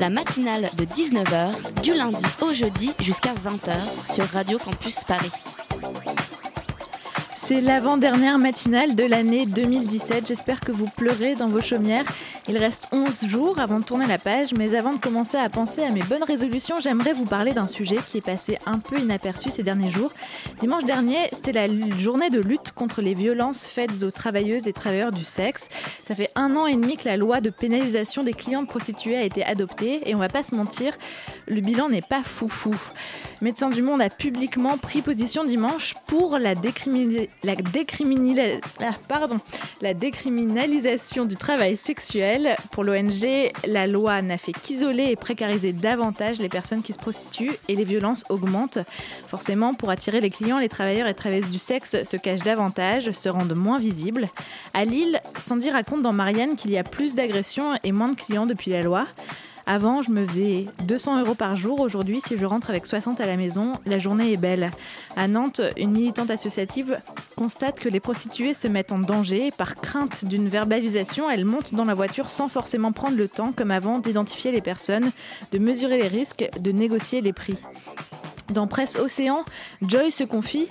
La matinale de 19h, du lundi au jeudi jusqu'à 20h sur Radio Campus Paris. C'est l'avant-dernière matinale de l'année 2017. J'espère que vous pleurez dans vos chaumières. Il reste 11 jours avant de tourner la page, mais avant de commencer à penser à mes bonnes résolutions, j'aimerais vous parler d'un sujet qui est passé un peu inaperçu ces derniers jours. Dimanche dernier, c'était la journée de lutte contre les violences faites aux travailleuses et travailleurs du sexe. Ça fait un an et demi que la loi de pénalisation des clientes prostituées a été adoptée et on va pas se mentir, le bilan n'est pas foufou. Médecins du Monde a publiquement pris position dimanche pour la, ah, décriminalisation du travail sexuel. Pour l'ONG, la loi n'a fait qu'isoler et précariser davantage les personnes qui se prostituent et les violences augmentent. Forcément, pour attirer les clients, les travailleurs et travailleuses du sexe se cachent davantage, se rendent moins visibles. À Lille, Sandy raconte dans Marianne qu'il y a plus d'agressions et moins de clients depuis la loi. Avant, je me faisais 200 euros par jour. Aujourd'hui, si je rentre avec 60 à la maison, la journée est belle. À Nantes, une militante associative constate que les prostituées se mettent en danger. Par crainte d'une verbalisation, elles montent dans la voiture sans forcément prendre le temps, comme avant, d'identifier les personnes, de mesurer les risques, de négocier les prix. Dans Presse Océan, Joy se confie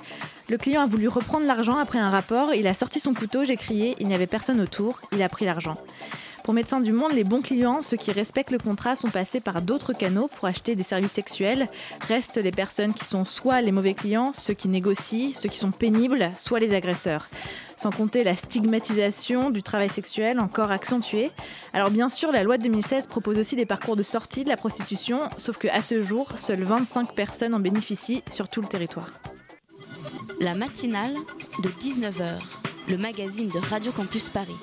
le client a voulu reprendre l'argent après un rapport. Il a sorti son couteau, j'ai crié, il n'y avait personne autour, il a pris l'argent. Pour Médecins du Monde, les bons clients, ceux qui respectent le contrat, sont passés par d'autres canaux pour acheter des services sexuels. Restent les personnes qui sont soit les mauvais clients, ceux qui négocient, ceux qui sont pénibles, soit les agresseurs. Sans compter la stigmatisation du travail sexuel encore accentuée. Alors bien sûr, la loi de 2016 propose aussi des parcours de sortie de la prostitution, sauf qu'à ce jour, seules 25 personnes en bénéficient sur tout le territoire. La matinale de 19h, le magazine de Radio Campus Paris.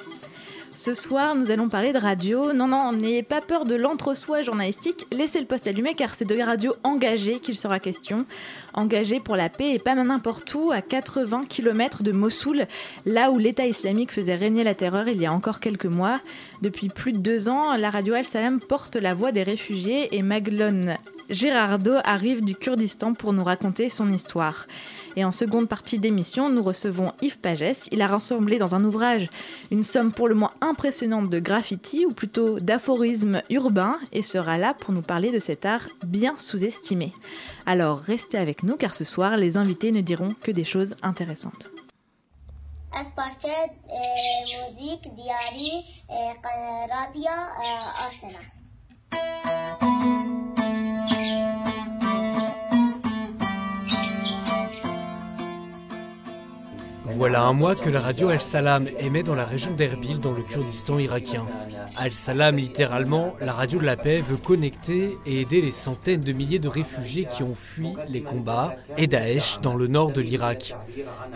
Ce soir, nous allons parler de radio. Non, non, n'ayez pas peur de l'entre-soi journalistique. Laissez le poste allumé car c'est de radio engagée qu'il sera question. Engagée pour la paix et pas n'importe où, à 80 km de Mossoul, là où l'État islamique faisait régner la terreur il y a encore quelques mois. Depuis plus de deux ans, la radio Al-Salam porte la voix des réfugiés et Maglone Gérardo arrive du Kurdistan pour nous raconter son histoire. Et en seconde partie d'émission, nous recevons Yves Pagès. Il a rassemblé dans un ouvrage une somme pour le moins impressionnante de graffiti, ou plutôt d'aphorismes urbains, et sera là pour nous parler de cet art bien sous-estimé. Alors restez avec nous car ce soir, les invités ne diront que des choses intéressantes. از پارچه اه، موزیک دیاری اه، ق- رادیو اه، آسنا えっ? Voilà un mois que la radio Al-Salam émet dans la région d'Erbil, dans le Kurdistan irakien. Al-Salam, littéralement, la radio de la paix, veut connecter et aider les centaines de milliers de réfugiés qui ont fui les combats et Daesh dans le nord de l'Irak.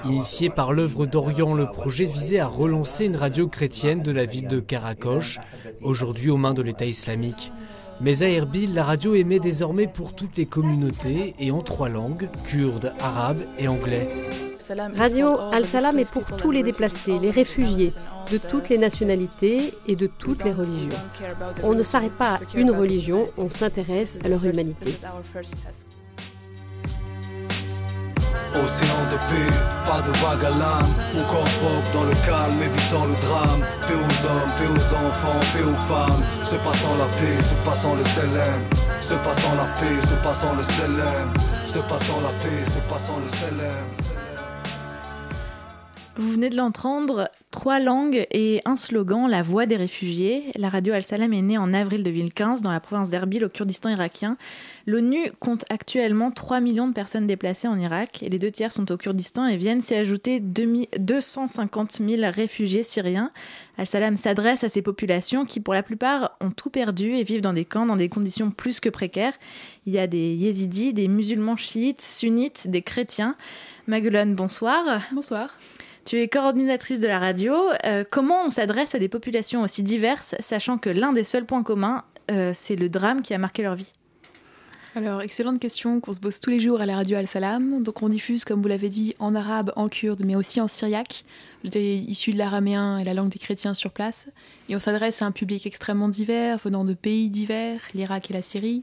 Initié par l'œuvre d'Orient, le projet visait à relancer une radio chrétienne de la ville de Karakosh, aujourd'hui aux mains de l'État islamique. Mais à Erbil, la radio émet désormais pour toutes les communautés et en trois langues, kurde, arabe et anglais. Radio Al-Salam est pour tous les déplacés, les réfugiés, de toutes les nationalités et de toutes les religions. On ne s'arrête pas à une religion, on s'intéresse à leur humanité. Océan de paix, pas de vague à l'âme. Mon corps propre dans le calme, évitant le drame. Paix aux hommes, paix aux enfants, paix aux femmes. Se passant la paix, se passant le selem Se passant la paix, se passant le selem Se passant la paix, se passant le selem Vous venez de l'entendre, trois langues et un slogan, la voix des réfugiés. La radio Al-Salam est née en avril 2015 dans la province d'Erbil au Kurdistan irakien. L'ONU compte actuellement 3 millions de personnes déplacées en Irak et les deux tiers sont au Kurdistan et viennent s'y ajouter 2000 250 000 réfugiés syriens. Al-Salam s'adresse à ces populations qui pour la plupart ont tout perdu et vivent dans des camps dans des conditions plus que précaires. Il y a des yézidis, des musulmans chiites, sunnites, des chrétiens. Maguelone, bonsoir. Bonsoir. Tu es coordinatrice de la radio. Euh, comment on s'adresse à des populations aussi diverses, sachant que l'un des seuls points communs, euh, c'est le drame qui a marqué leur vie? Alors, excellente question qu'on se pose tous les jours à la radio Al-Salam. Donc, on diffuse, comme vous l'avez dit, en arabe, en kurde, mais aussi en syriaque, issu de l'araméen et la langue des chrétiens sur place. Et on s'adresse à un public extrêmement divers, venant de pays divers, l'Irak et la Syrie,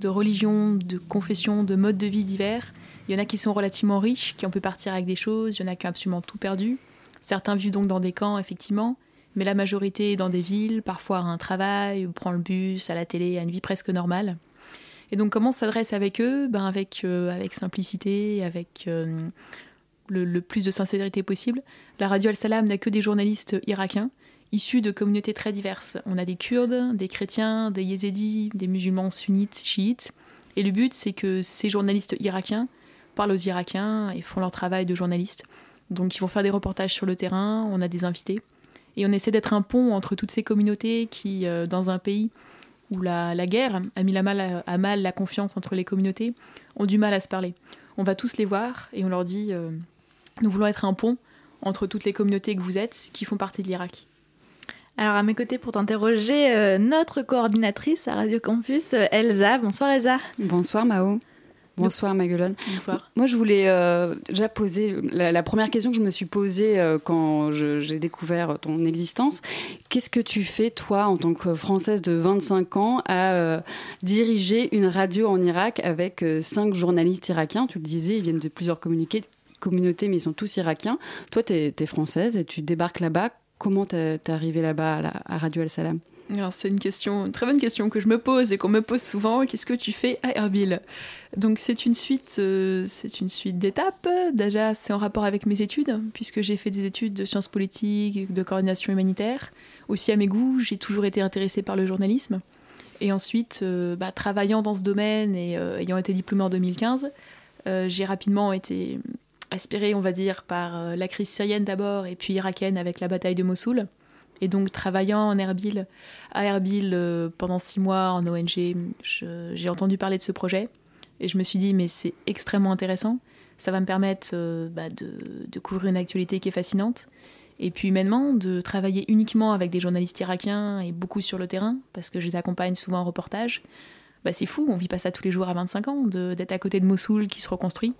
de religions, de confessions, de modes de vie divers. Il y en a qui sont relativement riches, qui ont pu partir avec des choses, il y en a qui ont absolument tout perdu. Certains vivent donc dans des camps, effectivement, mais la majorité est dans des villes, parfois à un travail, ou prend le bus, à la télé, à une vie presque normale. Et donc comment s'adresse avec eux? Ben avec, euh, avec simplicité, avec euh, le, plus de sincérité possible. La radio Al-Salam n'a que des journalistes irakiens, issus de communautés très diverses. On a des Kurdes, des chrétiens, des Yézidis, des musulmans sunnites, chiites. Et le but, c'est que ces journalistes irakiens parlent aux Irakiens et font leur travail de journalistes. Donc ils vont faire des reportages sur le terrain, on a des invités. Et on essaie d'être un pont entre toutes ces communautés qui, euh, dans un pays où la, guerre a mis la mal, à, mal la confiance entre les communautés, ont du mal à se parler. On va tous les voir et on leur dit euh, nous voulons être un pont entre toutes les communautés que vous êtes qui font partie de l'Irak. Alors à mes côtés pour t'interroger, euh, notre coordinatrice à Radio Campus, Elsa. Bonsoir Elsa. Bonsoir Mao. Bonsoir Maguelone. Bonsoir. Moi je voulais euh, déjà poser la, première question que je me suis posée euh, quand j'ai découvert ton existence. Qu'est-ce que tu fais toi en tant que Française de 25 ans à euh, diriger une radio en Irak avec cinq journalistes irakiens? Tu le disais, ils viennent de plusieurs communautés mais ils sont tous irakiens. Toi tu es, française et tu débarques là-bas. Comment t'es arrivée là-bas à, à Radio El-Salam c'est une question, une très bonne question que je me pose et qu'on me pose souvent. Qu'est-ce que tu fais à Erbil? Donc c'est une suite, euh, c'est une suite d'étapes. Déjà, c'est en rapport avec mes études, puisque j'ai fait des études de sciences politiques, de coordination humanitaire. Aussi à mes goûts, j'ai toujours été intéressée par le journalisme. Et ensuite, euh, bah, travaillant dans ce domaine et euh, ayant été diplômée en 2015, j'ai rapidement été aspirée, on va dire, par la crise syrienne d'abord et puis irakienne avec la bataille de Mossoul. Et donc, travaillant à Erbil euh, pendant six mois en ONG, j'ai entendu parler de ce projet et je me suis dit, mais c'est extrêmement intéressant. Ça va me permettre euh, bah, de, couvrir une actualité qui est fascinante. Et puis humainement, de travailler uniquement avec des journalistes irakiens et beaucoup sur le terrain, parce que je les accompagne souvent en reportage. Bah, c'est fou, on vit pas ça tous les jours à 25 ans, d'être à côté de Mossoul qui se reconstruit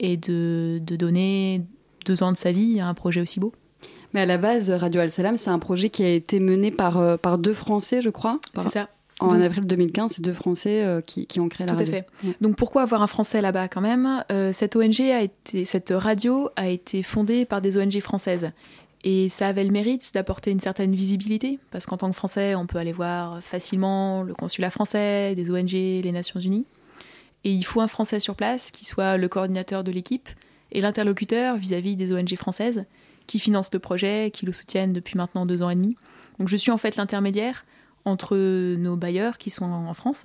et de donner deux ans de sa vie à un projet aussi beau. Mais à la base, Radio Al-Salam, c'est un projet qui a été mené par, euh, par deux Français, je crois. C'est ça. En avril 2015, c'est deux Français euh, qui, qui, ont créé la radio. Tout à fait. Donc pourquoi avoir un Français là-bas quand même? Euh, Cette ONG a été, cette radio a été fondée par des ONG françaises. Et ça avait le mérite d'apporter une certaine visibilité, parce qu'en tant que Français, on peut aller voir facilement le consulat français, des ONG, les Nations Unies. Et il faut un Français sur place qui soit le coordinateur de l'équipe et l'interlocuteur vis-à-vis des ONG françaises qui financent le projet, qui le soutiennent depuis maintenant deux ans et demi. Donc je suis en fait l'intermédiaire entre nos bailleurs qui sont en France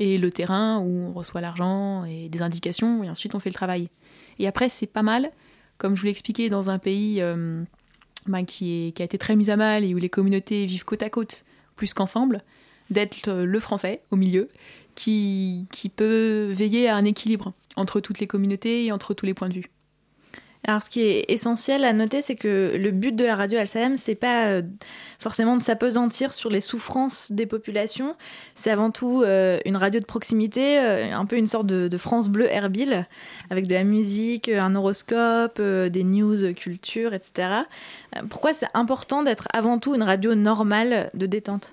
et le terrain où on reçoit l'argent et des indications et ensuite on fait le travail. Et après c'est pas mal, comme je vous l'ai expliqué, dans un pays euh, ben, qui, a été très mis à mal et où les communautés vivent côte à côte plus qu'ensemble, d'être le français au milieu qui, qui peut veiller à un équilibre entre toutes les communautés et entre tous les points de vue. Alors, ce qui est essentiel à noter, c'est que le but de la radio Al-Salem, c'est pas euh, forcément de s'apesantir sur les souffrances des populations. C'est avant tout euh, une radio de proximité, euh, un peu une sorte de, France Bleu Erbil, avec de la musique, un horoscope, des news, culture, etc. Pourquoi c'est important d'être avant tout une radio normale de détente?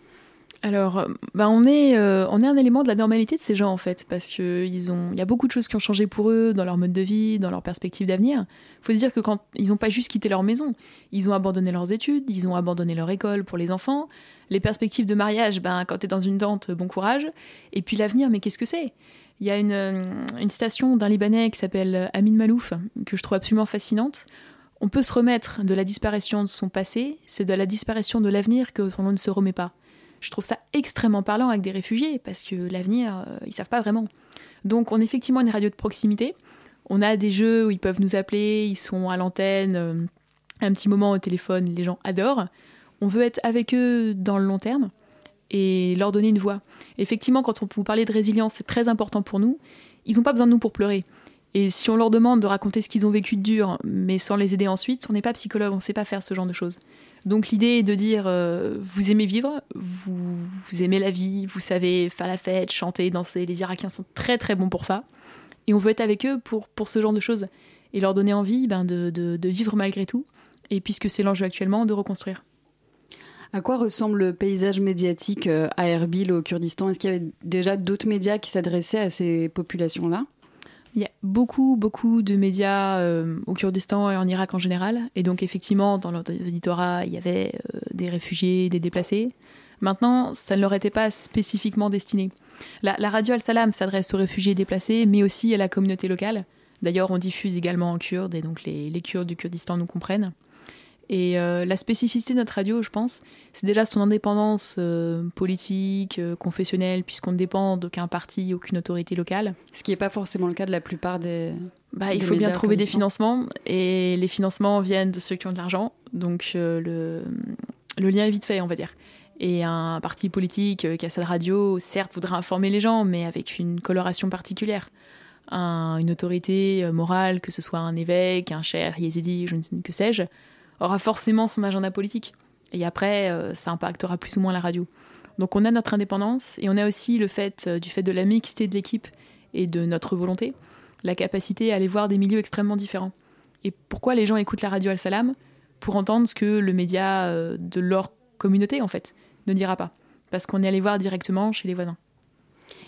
Alors, euh, bah on, est, euh, on est un élément de la normalité de ces gens en fait, parce qu'il y a beaucoup de choses qui ont changé pour eux dans leur mode de vie, dans leur perspective d'avenir. Il faut dire que quand ils n'ont pas juste quitté leur maison, ils ont abandonné leurs études, ils ont abandonné leur école pour les enfants. Les perspectives de mariage, ben, quand tu es dans une tente, bon courage. Et puis l'avenir, mais qu'est-ce que c'est? Il y a une, euh, une citation d'un Libanais qui s'appelle Amin Malouf, que je trouve absolument fascinante. On peut se remettre de la disparition de son passé, c'est de la disparition de l'avenir que son nom ne se remet pas je trouve ça extrêmement parlant avec des réfugiés parce que l'avenir, euh, ils savent pas vraiment. Donc on est effectivement une radio de proximité. On a des jeux où ils peuvent nous appeler, ils sont à l'antenne, euh, un petit moment au téléphone, les gens adorent. On veut être avec eux dans le long terme et leur donner une voix. Effectivement, quand on vous parler de résilience, c'est très important pour nous. Ils n'ont pas besoin de nous pour pleurer. Et si on leur demande de raconter ce qu'ils ont vécu de dur, mais sans les aider ensuite, on n'est pas psychologue, on ne sait pas faire ce genre de choses. Donc l'idée est de dire euh, vous aimez vivre, vous, aimez la vie, vous savez faire la fête, chanter, danser. Les Irakiens sont très très bons pour ça. Et on veut être avec eux pour, pour ce genre de choses et leur donner envie ben, de, de, de vivre malgré tout. Et puisque c'est l'enjeu actuellement, de reconstruire. À quoi ressemble le paysage médiatique euh, à Erbil au Kurdistan? Est-ce qu'il y avait déjà d'autres médias qui s'adressaient à ces populations-là? Il y a beaucoup, beaucoup de médias euh, au Kurdistan et en Irak en général. Et donc, effectivement, dans l'éditorat, il y avait euh, des réfugiés, des déplacés. Maintenant, ça ne leur était pas spécifiquement destiné. La, radio Al-Salam s'adresse aux réfugiés déplacés, mais aussi à la communauté locale. D'ailleurs, on diffuse également en kurde, et donc les Kurdes du Kurdistan nous comprennent. Et euh, la spécificité de notre radio, je pense, c'est déjà son indépendance euh, politique, euh, confessionnelle, puisqu'on ne dépend d'aucun parti, aucune autorité locale. Ce qui n'est pas forcément le cas de la plupart des. Bah, il faut bien trouver des financements, et les financements viennent de ceux qui ont de l'argent, donc le, le lien est vite fait, on va dire. Et un parti politique qui a sa radio, certes, voudra informer les gens, mais avec une coloration particulière. Un, une autorité morale, que ce soit un évêque, un cher, yézidi, je ne sais que sais-je, aura forcément son agenda politique. Et après, euh, ça impactera plus ou moins la radio. Donc on a notre indépendance et on a aussi le fait, euh, du fait de la mixité de l'équipe et de notre volonté, la capacité à aller voir des milieux extrêmement différents. Et pourquoi les gens écoutent la radio Al-Salam Pour entendre ce que le média euh, de leur communauté, en fait, ne dira pas. Parce qu'on est allé voir directement chez les voisins.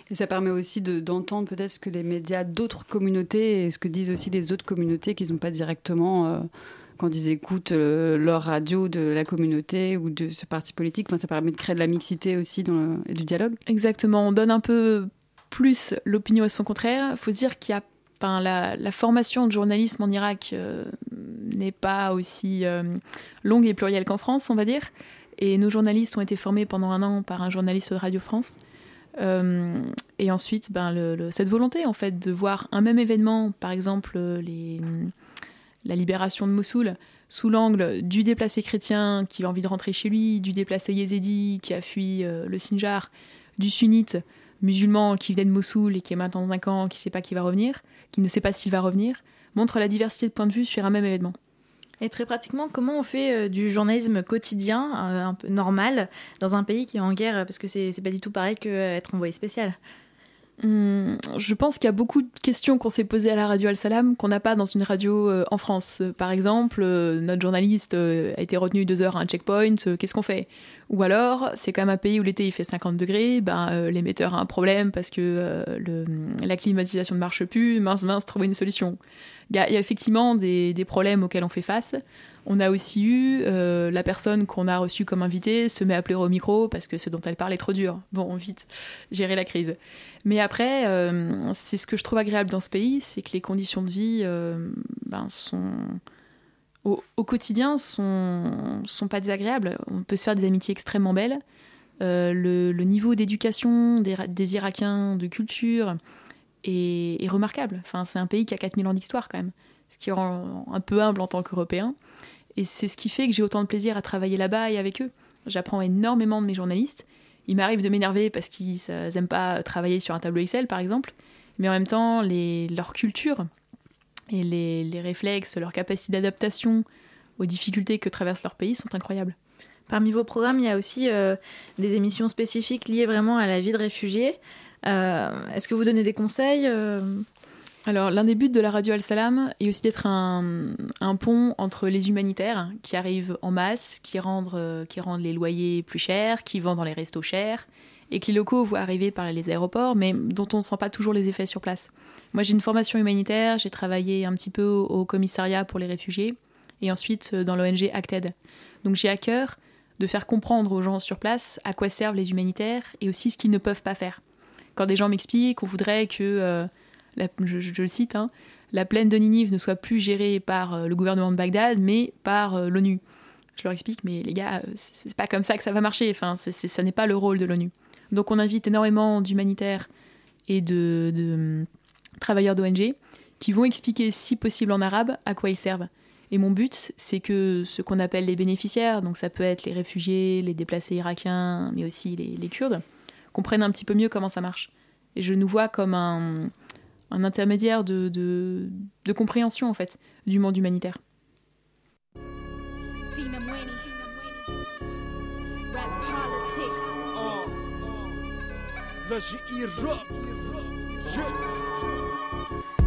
Et ça permet aussi d'entendre peut-être ce que les médias d'autres communautés et ce que disent aussi les autres communautés qu'ils n'ont pas directement quand ils écoutent euh, leur radio de la communauté ou de ce parti politique. Enfin, ça permet de créer de la mixité aussi et du dialogue. Exactement. On donne un peu plus l'opinion à son contraire. Il faut se dire qu'il y a Enfin, la, formation de journalisme en Irak euh, n'est pas aussi euh, longue et plurielle qu'en France, on va dire. Et nos journalistes ont été formés pendant un an par un journaliste de Radio France. Et ensuite, ben, cette volonté en fait de voir un même événement, par exemple les, la libération de Mossoul sous l'angle du déplacé chrétien qui a envie de rentrer chez lui, du déplacé yézidi qui a fui euh, le Sinjar, du sunnite musulman qui vient de Mossoul et qui est maintenant dans un camp, qui ne sait pas qui va revenir, qui ne sait pas s'il va revenir, montre la diversité de points de vue sur un même événement. Et très pratiquement, comment on fait euh, du journalisme quotidien, euh, un peu normal, dans un pays qui est en guerre Parce que c'est pas du tout pareil qu'être envoyé spécial? Hum, je pense qu'il y a beaucoup de questions qu'on s'est posées à la radio Al-Salam qu'on n'a pas dans une radio euh, en France. Par exemple, euh, notre journaliste euh, a été retenu deux heures à un checkpoint, qu'est-ce qu'on fait? Ou alors, c'est quand même un pays où l'été il fait 50 degrés, ben, l'émetteur a un problème parce que la climatisation ne marche plus, mince mince, trouver une solution. Il y, a effectivement des problèmes auxquels on fait face. On a aussi eu euh, la personne qu'on a reçue comme invitée se met à pleurer au micro parce que ce dont elle parle est trop dur. Bon, vite, gérer la crise. Mais après, euh, c'est ce que je trouve agréable dans ce pays, c'est que les conditions de vie euh, ben, sont au, quotidien sont sont pas désagréables. On peut se faire des amitiés extrêmement belles. Le, niveau d'éducation des, des, Irakiens, de culture, est, est remarquable. Enfin, c'est un pays qui a 4000 ans d'histoire quand même, ce qui rend un peu humble en tant qu'Européen. Et c'est ce qui fait que j'ai autant de plaisir à travailler là-bas et avec eux. J'apprends énormément de mes journalistes. Il m'arrive de m'énerver parce qu'ils n'aiment pas travailler sur un tableau Excel, par exemple. Mais en même temps, leur culture et les, les réflexes, leur capacité d'adaptation aux difficultés que traverse leur pays sont incroyables. Parmi vos programmes, il y a aussi euh, des émissions spécifiques liées vraiment à la vie de réfugiés. Euh, Est-ce que vous donnez des conseils euh alors, l'un des buts de la radio Al-Salam est aussi d'être un, pont entre les humanitaires qui arrivent en masse, qui rendent, euh, qui rendent les loyers plus chers, qui vendent dans les restos chers, et que les locaux voient arriver par les aéroports, mais dont on ne sent pas toujours les effets sur place. Moi, j'ai une formation humanitaire, j'ai travaillé un petit peu au, commissariat pour les réfugiés, et ensuite dans l'ONG Acted. Donc, j'ai à cœur de faire comprendre aux gens sur place à quoi servent les humanitaires et aussi ce qu'ils ne peuvent pas faire. Quand des gens m'expliquent qu'on voudrait que... Euh, je, le cite, hein, la plaine de Ninive ne soit plus gérée par euh, le gouvernement de Bagdad, mais par euh, l'ONU. Je leur explique, mais les gars, c'est pas comme ça que ça va marcher. Enfin, ça n'est pas le rôle de l'ONU. Donc, on invite énormément d'humanitaires et de, de travailleurs d'ONG qui vont expliquer, si possible en arabe, à quoi ils servent. Et mon but, c'est que ce qu'on appelle les bénéficiaires, donc ça peut être les réfugiés, les déplacés irakiens, mais aussi les Kurdes, comprennent un petit peu mieux comment ça marche. Et je nous vois comme un, un intermédiaire de, de, de, compréhension en fait du monde humanitaire.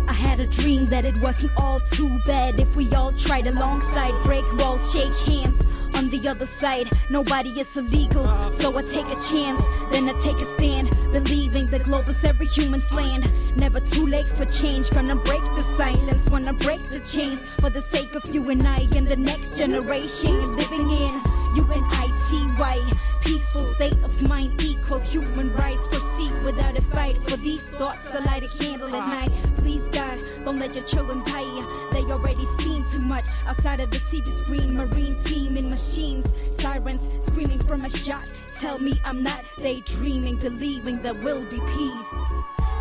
I had a dream that it wasn't all too bad if we all tried alongside, break walls, shake hands. On the other side, nobody is illegal, so I take a chance, then I take a stand, believing the globe is every human's land. Never too late for change, gonna break the silence, wanna break the chains. For the sake of you and I and the next generation living in U-N-I-T-Y. Peaceful state of mind, equal human rights. Proceed without a fight. For these thoughts, I light a candle at night. Please, God, don't let your children die. They already seen too much outside of the TV screen. Marine team in machines, sirens screaming from a shot. Tell me I'm not daydreaming, believing there will be peace.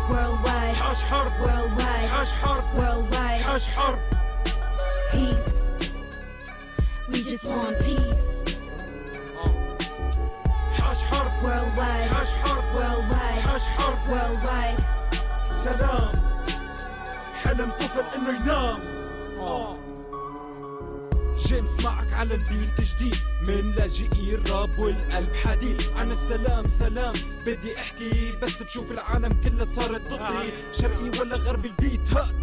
Worldwide, حاش حرب worldwide, حاش حرب worldwide, حاش حرب peace. We just want peace. حاش حرب Worldwide, حاش حرب worldwide, حاش حرب worldwide. سلام حلم طفل انه ينام جيمس معك على البيت جديد. من لاجئي الراب والقلب حديد. عن السلام سلام. بدي أحكي بس بشوف العالم كلها صارت ضدي شرقي ولا غربي البيت هات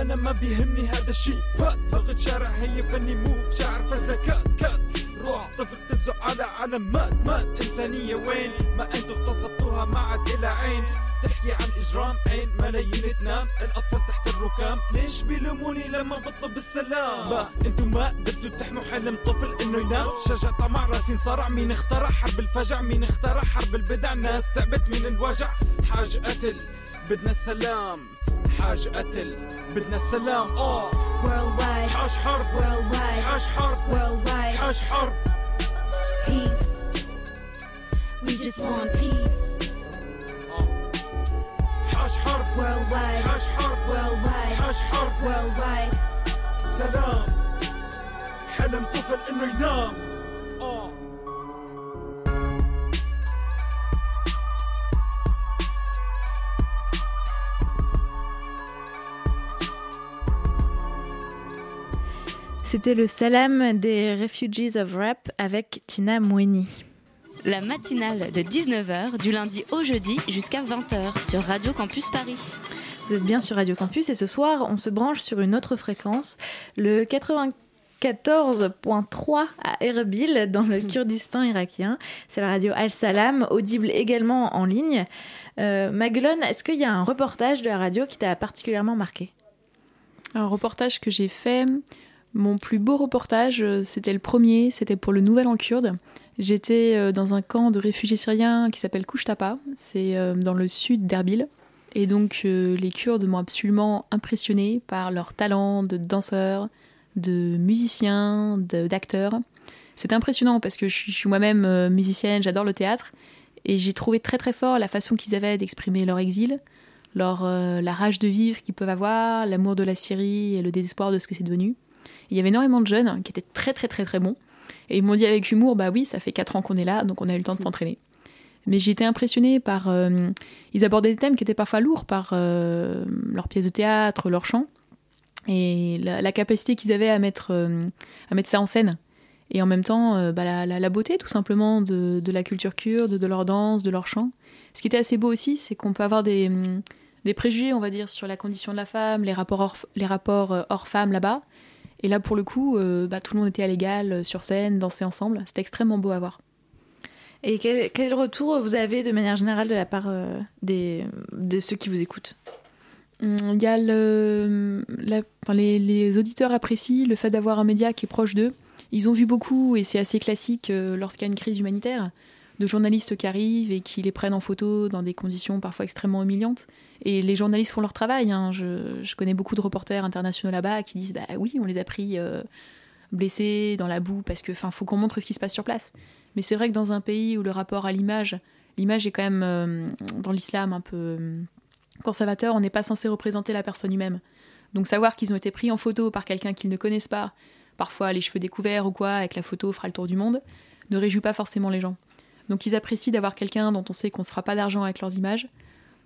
أنا ما بيهمني هذا الشيء فات فقد شارع هي فني مو شعر فزكات كات روح طفل تنزق على علم مات مات. إنسانية وين؟ ما أنتو اغتصبتوها ما عاد إلى عين. تحكي عن إجرام عين ملايين تنام. الأطفال تحت الركام. ليش بيلوموني لما بطلب السلام؟ ما أنتو ما قدرتوا تحموا حلم طفل إنه ينام. شجع طمع راسي انصرع مين اخترع؟ حرب الفجع. مين اخترع؟ حرب البدع. ناس تعبت من الوجع. حاج قتل بدنا السلام. حاج قتل بدنا السلام. آه. Worldwide, حاج حرب. Worldwide, حاج حرب. Worldwide, حاج حرب. peace. We just want peace. حاج حرب Worldwide, حاج حرب worldwide, حاج حرب worldwide. سلام حلم طفل انه ينام C'était le salam des Refugees of Rap avec Tina Moueni. La matinale de 19h du lundi au jeudi jusqu'à 20h sur Radio Campus Paris. Vous êtes bien sur Radio Campus et ce soir, on se branche sur une autre fréquence, le 94.3 à Erbil, dans le Kurdistan irakien. C'est la radio Al-Salam, audible également en ligne. Euh, Maguelone, est-ce qu'il y a un reportage de la radio qui t'a particulièrement marqué? Un reportage que j'ai fait, mon plus beau reportage, euh, c'était le premier, c'était pour le Nouvel An kurde. J'étais euh, dans un camp de réfugiés syriens qui s'appelle Kouchtapa, c'est euh, dans le sud d'Erbil. Et donc les Kurdes m'ont absolument impressionné par leur talent de danseurs, de musiciens, de- d'acteurs. C'est impressionnant parce que je suis, moi-même musicienne, j'adore le théâtre. Et j'ai trouvé très très fort la façon qu'ils avaient d'exprimer leur exil, leur, la rage de vivre qu'ils peuvent avoir, l'amour de la Syrie et le désespoir de ce que c'est devenu. Il y avait énormément de jeunes qui étaient très très très très bons. Et ils m'ont dit avec humour, bah oui, ça fait 4 ans qu'on est là, donc on a eu le temps de s'entraîner. Mais j'ai été impressionnée par... euh, ils abordaient des thèmes qui étaient parfois lourds par euh, leurs pièces de théâtre, leurs chants, et la, la capacité qu'ils avaient à mettre, euh, à mettre ça en scène. Et en même temps, bah, la, la- la beauté tout simplement de, de la culture kurde, de leur danse, de leur chant. Ce qui était assez beau aussi, c'est qu'on peut avoir des, des préjugés, on va dire, sur la condition de la femme, les rapports hors, les rapports euh, hors-femmes là-bas. Et là, pour le coup, euh, bah, tout le monde était à l'égal, euh, sur scène, dansait ensemble. C'était extrêmement beau à voir. Et quel, quel retour vous avez de manière générale de la part euh, des, de ceux qui vous écoutent? Hum, Il y a le, la- enfin, les, les auditeurs apprécient le fait d'avoir un média qui est proche d'eux. Ils ont vu beaucoup, et c'est assez classique euh, lorsqu'il y a une crise humanitaire, de journalistes qui arrivent et qui les prennent en photo dans des conditions parfois extrêmement humiliantes. Et les journalistes font leur travail. hein. Je, je connais beaucoup de reporters internationaux là-bas qui disent Bah oui, on les a pris euh, blessés dans la boue parce que, faut qu'on montre ce qui se passe sur place. Mais c'est vrai que dans un pays où le rapport à l'image, l'image est quand même euh, dans l'islam un peu euh, conservateur, on n'est pas censé représenter la personne humaine. Donc savoir qu'ils ont été pris en photo par quelqu'un qu'ils ne connaissent pas, parfois les cheveux découverts ou quoi, avec la photo fera le tour du monde, ne réjouit pas forcément les gens. Donc ils apprécient d'avoir quelqu'un dont on sait qu'on ne se fera pas d'argent avec leurs images,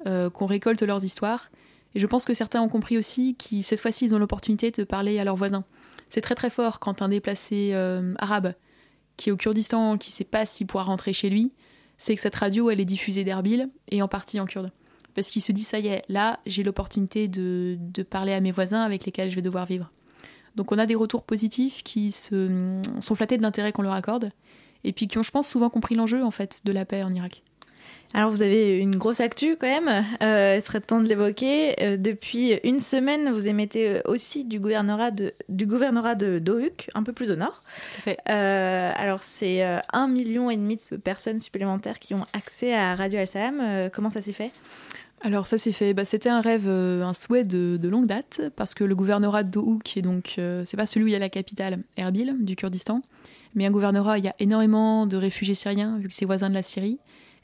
euh, qu'on récolte leurs histoires. Et je pense que certains ont compris aussi qu'ils, cette fois-ci, ils ont l'opportunité de parler à leurs voisins. C'est très très fort quand un déplacé euh, arabe qui est au Kurdistan, qui ne sait pas s'il pourra rentrer chez lui, c'est que cette radio, elle est diffusée d'Erbil et en partie en kurde. Parce qu'il se dit, ça y est, là, j'ai l'opportunité de, de, parler à mes voisins avec lesquels je vais devoir vivre. Donc on a des retours positifs qui se, sont flattés de l'intérêt qu'on leur accorde, et puis qui ont, je pense, souvent compris l'enjeu, en fait, de la paix en Irak. Alors vous avez une grosse actu quand même, euh, il serait temps de l'évoquer. Euh, depuis une semaine, vous émettez euh, aussi du gouvernorat de, du gouvernorat de Dohuk, un peu plus au nord. Tout à fait. Euh, alors c'est un million et demi de personnes supplémentaires qui ont accès à Radio Al-Salam. Comment ça s'est fait? Alors ça s'est fait, bah, c'était un rêve, euh, un souhait de, de, longue date, parce que le gouvernorat de Dohuk, qui est donc, euh, c'est pas celui où il y a la capitale, Erbil, du Kurdistan, mais un gouvernorat, il y a énormément de réfugiés syriens, vu que c'est voisin de la Syrie,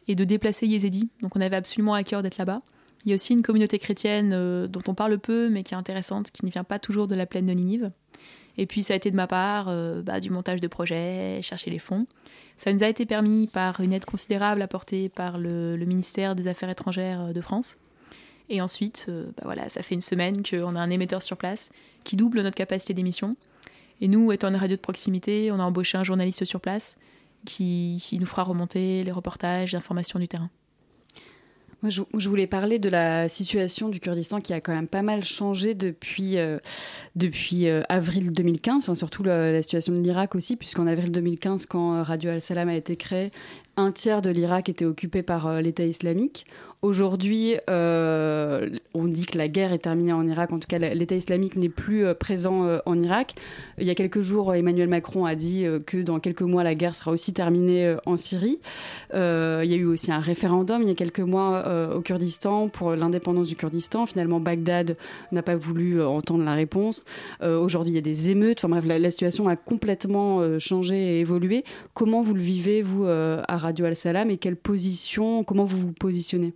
et de déplacés yézidis, donc on avait absolument à cœur d'être là-bas. Il y a aussi une communauté chrétienne euh, dont on parle peu, mais qui est intéressante, qui ne vient pas toujours de la plaine de Ninive. Et puis ça a été de ma part euh, bah, du montage de projets, chercher les fonds. Ça nous a été permis par une aide considérable apportée par le, ministère des Affaires étrangères euh, de France. Et ensuite, bah voilà, ça fait une semaine qu'on a un émetteur sur place qui double notre capacité d'émission. Et nous, étant une radio de proximité, on a embauché un journaliste sur place qui, nous fera remonter les reportages, l'information du terrain. Je, voulais parler de la situation du Kurdistan qui a quand même pas mal changé depuis, euh, depuis euh, avril 2015, enfin, surtout la, situation de l'Irak aussi, puisqu'en avril 2015, quand Radio Al-Salam a été créé, un tiers de l'Irak était occupé par euh, l'État islamique. Aujourd'hui, euh, on dit que la guerre est terminée en Irak. En tout cas, l'État islamique n'est plus euh, présent euh, en Irak. Il y a quelques jours, Emmanuel Macron a dit que dans quelques mois, la guerre sera aussi terminée en Syrie. Il y a eu aussi un référendum il y a quelques mois au Kurdistan pour l'indépendance du Kurdistan. Finalement, Bagdad n'a pas voulu entendre la réponse. Aujourd'hui, il y a des émeutes. Enfin bref, la situation a complètement changé et évolué. Comment vous le vivez, vous, à Radio Al-Salam, et quelle position, comment vous vous positionnez?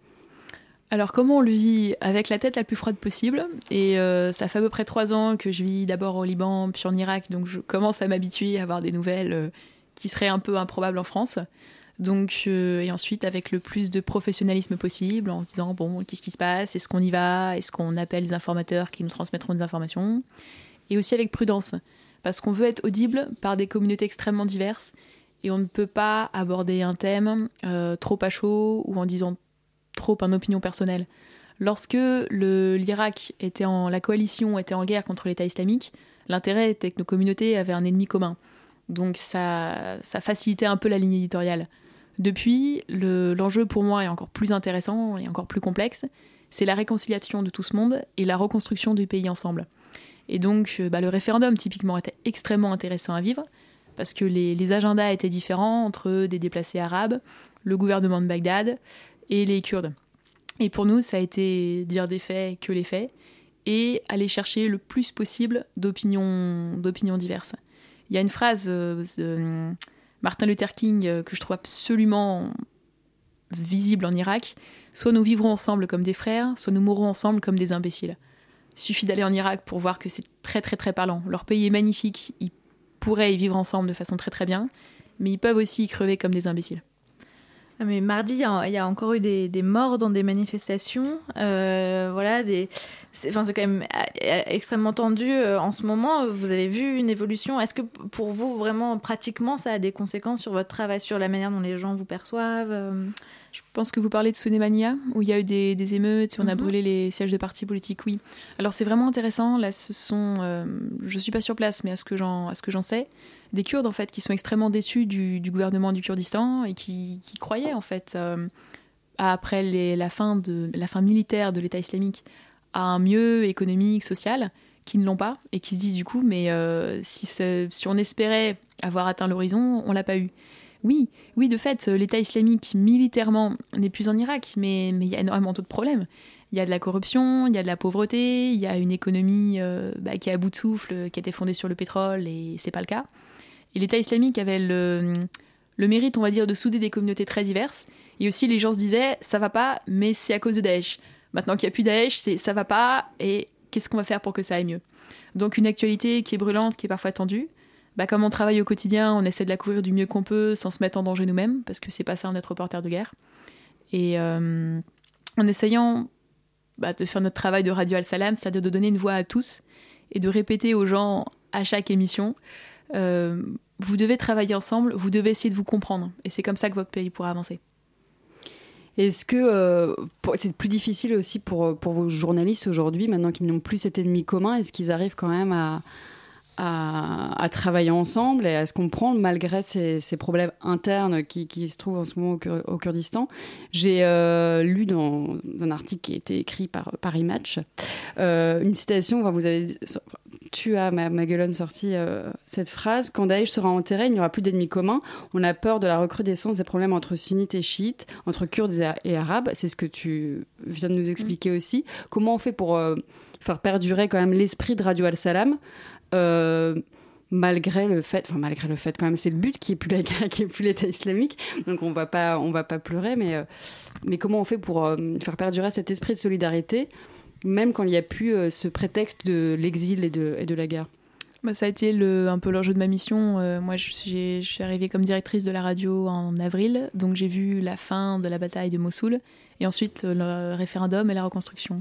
Alors comment on le vit Avec la tête la plus froide possible? Et euh, ça fait à peu près trois ans que je vis d'abord au Liban, puis en Irak, donc je commence à m'habituer à avoir des nouvelles euh, qui seraient un peu improbables en France. Donc, euh, et ensuite avec le plus de professionnalisme possible, en se disant bon, qu'est-ce qui se passe? Est-ce qu'on y va? Est-ce qu'on appelle les informateurs qui nous transmettront des informations? Et aussi avec prudence, parce qu'on veut être audible par des communautés extrêmement diverses, et on ne peut pas aborder un thème trop à chaud ou en disant trop en opinion personnelle. Lorsque l'Irak était en la coalition était en guerre contre l'État islamique, l'intérêt était que nos communautés avaient un ennemi commun. Donc ça, ça facilitait un peu la ligne éditoriale. Depuis, l'enjeu le, pour moi est encore plus intéressant et encore plus complexe. C'est la réconciliation de tout ce monde et la reconstruction du pays ensemble. Et donc, bah, le référendum, typiquement, était extrêmement intéressant à vivre parce que les agendas étaient différents entre des déplacés arabes, le gouvernement de Bagdad, et les Kurdes. Et pour nous, ça a été dire des faits que les faits et aller chercher le plus possible d'opinions diverses. Il y a une phrase euh, de Martin Luther King euh, que je trouve absolument visible en Irak. Soit nous vivrons ensemble comme des frères, soit nous mourrons ensemble comme des imbéciles. Il suffit d'aller en Irak pour voir que c'est très très très parlant. Leur pays est magnifique, ils pourraient y vivre ensemble de façon très très bien, mais ils peuvent aussi y crever comme des imbéciles. Ah, mais mardi, il y, a, il y, a encore eu des, des, morts dans des manifestations. Euh, voilà, des, c'est, enfin, c'est quand même extrêmement tendu euh, en ce moment. Vous avez vu une évolution? Est-ce que pour vous, vraiment, pratiquement, ça a des conséquences sur votre travail, sur la manière dont les gens vous perçoivent euh? Je pense que vous parlez de Sunemania, où il y a eu des, des émeutes et on mm-hmm. a brûlé les sièges de partis politiques, oui. Alors c'est vraiment intéressant, là ce sont, euh, je suis pas sur place, mais à ce que j'en, à ce que j'en sais, des Kurdes en fait qui sont extrêmement déçus du, gouvernement du Kurdistan et qui, croyaient en fait, euh, après la, fin militaire de l'État islamique, à un mieux économique, social, qui ne l'ont pas et qui se disent du coup, mais euh, si, si on espérait avoir atteint l'horizon, on l'a pas eu. Oui, oui, de fait, l'État islamique militairement n'est plus en Irak, mais il y a énormément d'autres problèmes. Il y a de la corruption, il y a de la pauvreté, il y a une économie euh, bah, qui est à bout de souffle, qui a été fondée sur le pétrole, et c'est pas le cas. Et l'État islamique avait le, mérite, on va dire, de souder des communautés très diverses. Et aussi, les gens se disaient, ça va pas, mais c'est à cause de Daesh. Maintenant qu'il n'y a plus Daesh, c'est ça va pas, et qu'est-ce qu'on va faire pour que ça aille mieux? Donc une actualité qui est brûlante, qui est parfois tendue, bah, comme on travaille au quotidien, on essaie de la couvrir du mieux qu'on peut sans se mettre en danger nous-mêmes, parce que c'est pas ça d'être reporter de guerre. Et euh, en essayant bah, de faire notre travail de Radio Al-Salam, c'est-à-dire de donner une voix à tous et de répéter aux gens à chaque émission, euh, vous devez travailler ensemble, vous devez essayer de vous comprendre. Et c'est comme ça que votre pays pourra avancer. Est-ce que c'est plus difficile aussi pour, pour vos journalistes aujourd'hui, maintenant qu'ils n'ont plus cet ennemi commun Est-ce qu'ils arrivent quand même à, à, travailler ensemble et à se comprendre malgré ces, problèmes internes qui, qui, se trouvent en ce moment au, Kurdistan? J'ai euh, lu dans un article qui a été écrit par Paris Match euh, une citation, enfin, vous avez, tu as, Maguelone, sorti euh, cette phrase Quand Daesh sera enterré, il n'y aura plus d'ennemis communs. On a peur de la recrudescence des problèmes entre sunnites et chiites, entre kurdes et, arabes. C'est ce que tu viens de nous expliquer aussi. Comment on fait pour faire perdurer quand même l'esprit de Radio Al-Salam euh, malgré le fait, enfin malgré le fait quand même, c'est le but qui est plus qui est plus l'État islamique, donc on va pas, on va pas pleurer, mais euh, mais comment on fait pour euh, faire perdurer cet esprit de solidarité, même quand il n'y a plus ce prétexte de l'exil et de, la guerre bah, ça a été un peu l'enjeu de ma mission. moi, je suis, arrivée comme directrice de la radio en avril, donc j'ai vu la fin de la bataille de Mossoul et ensuite le référendum et la reconstruction.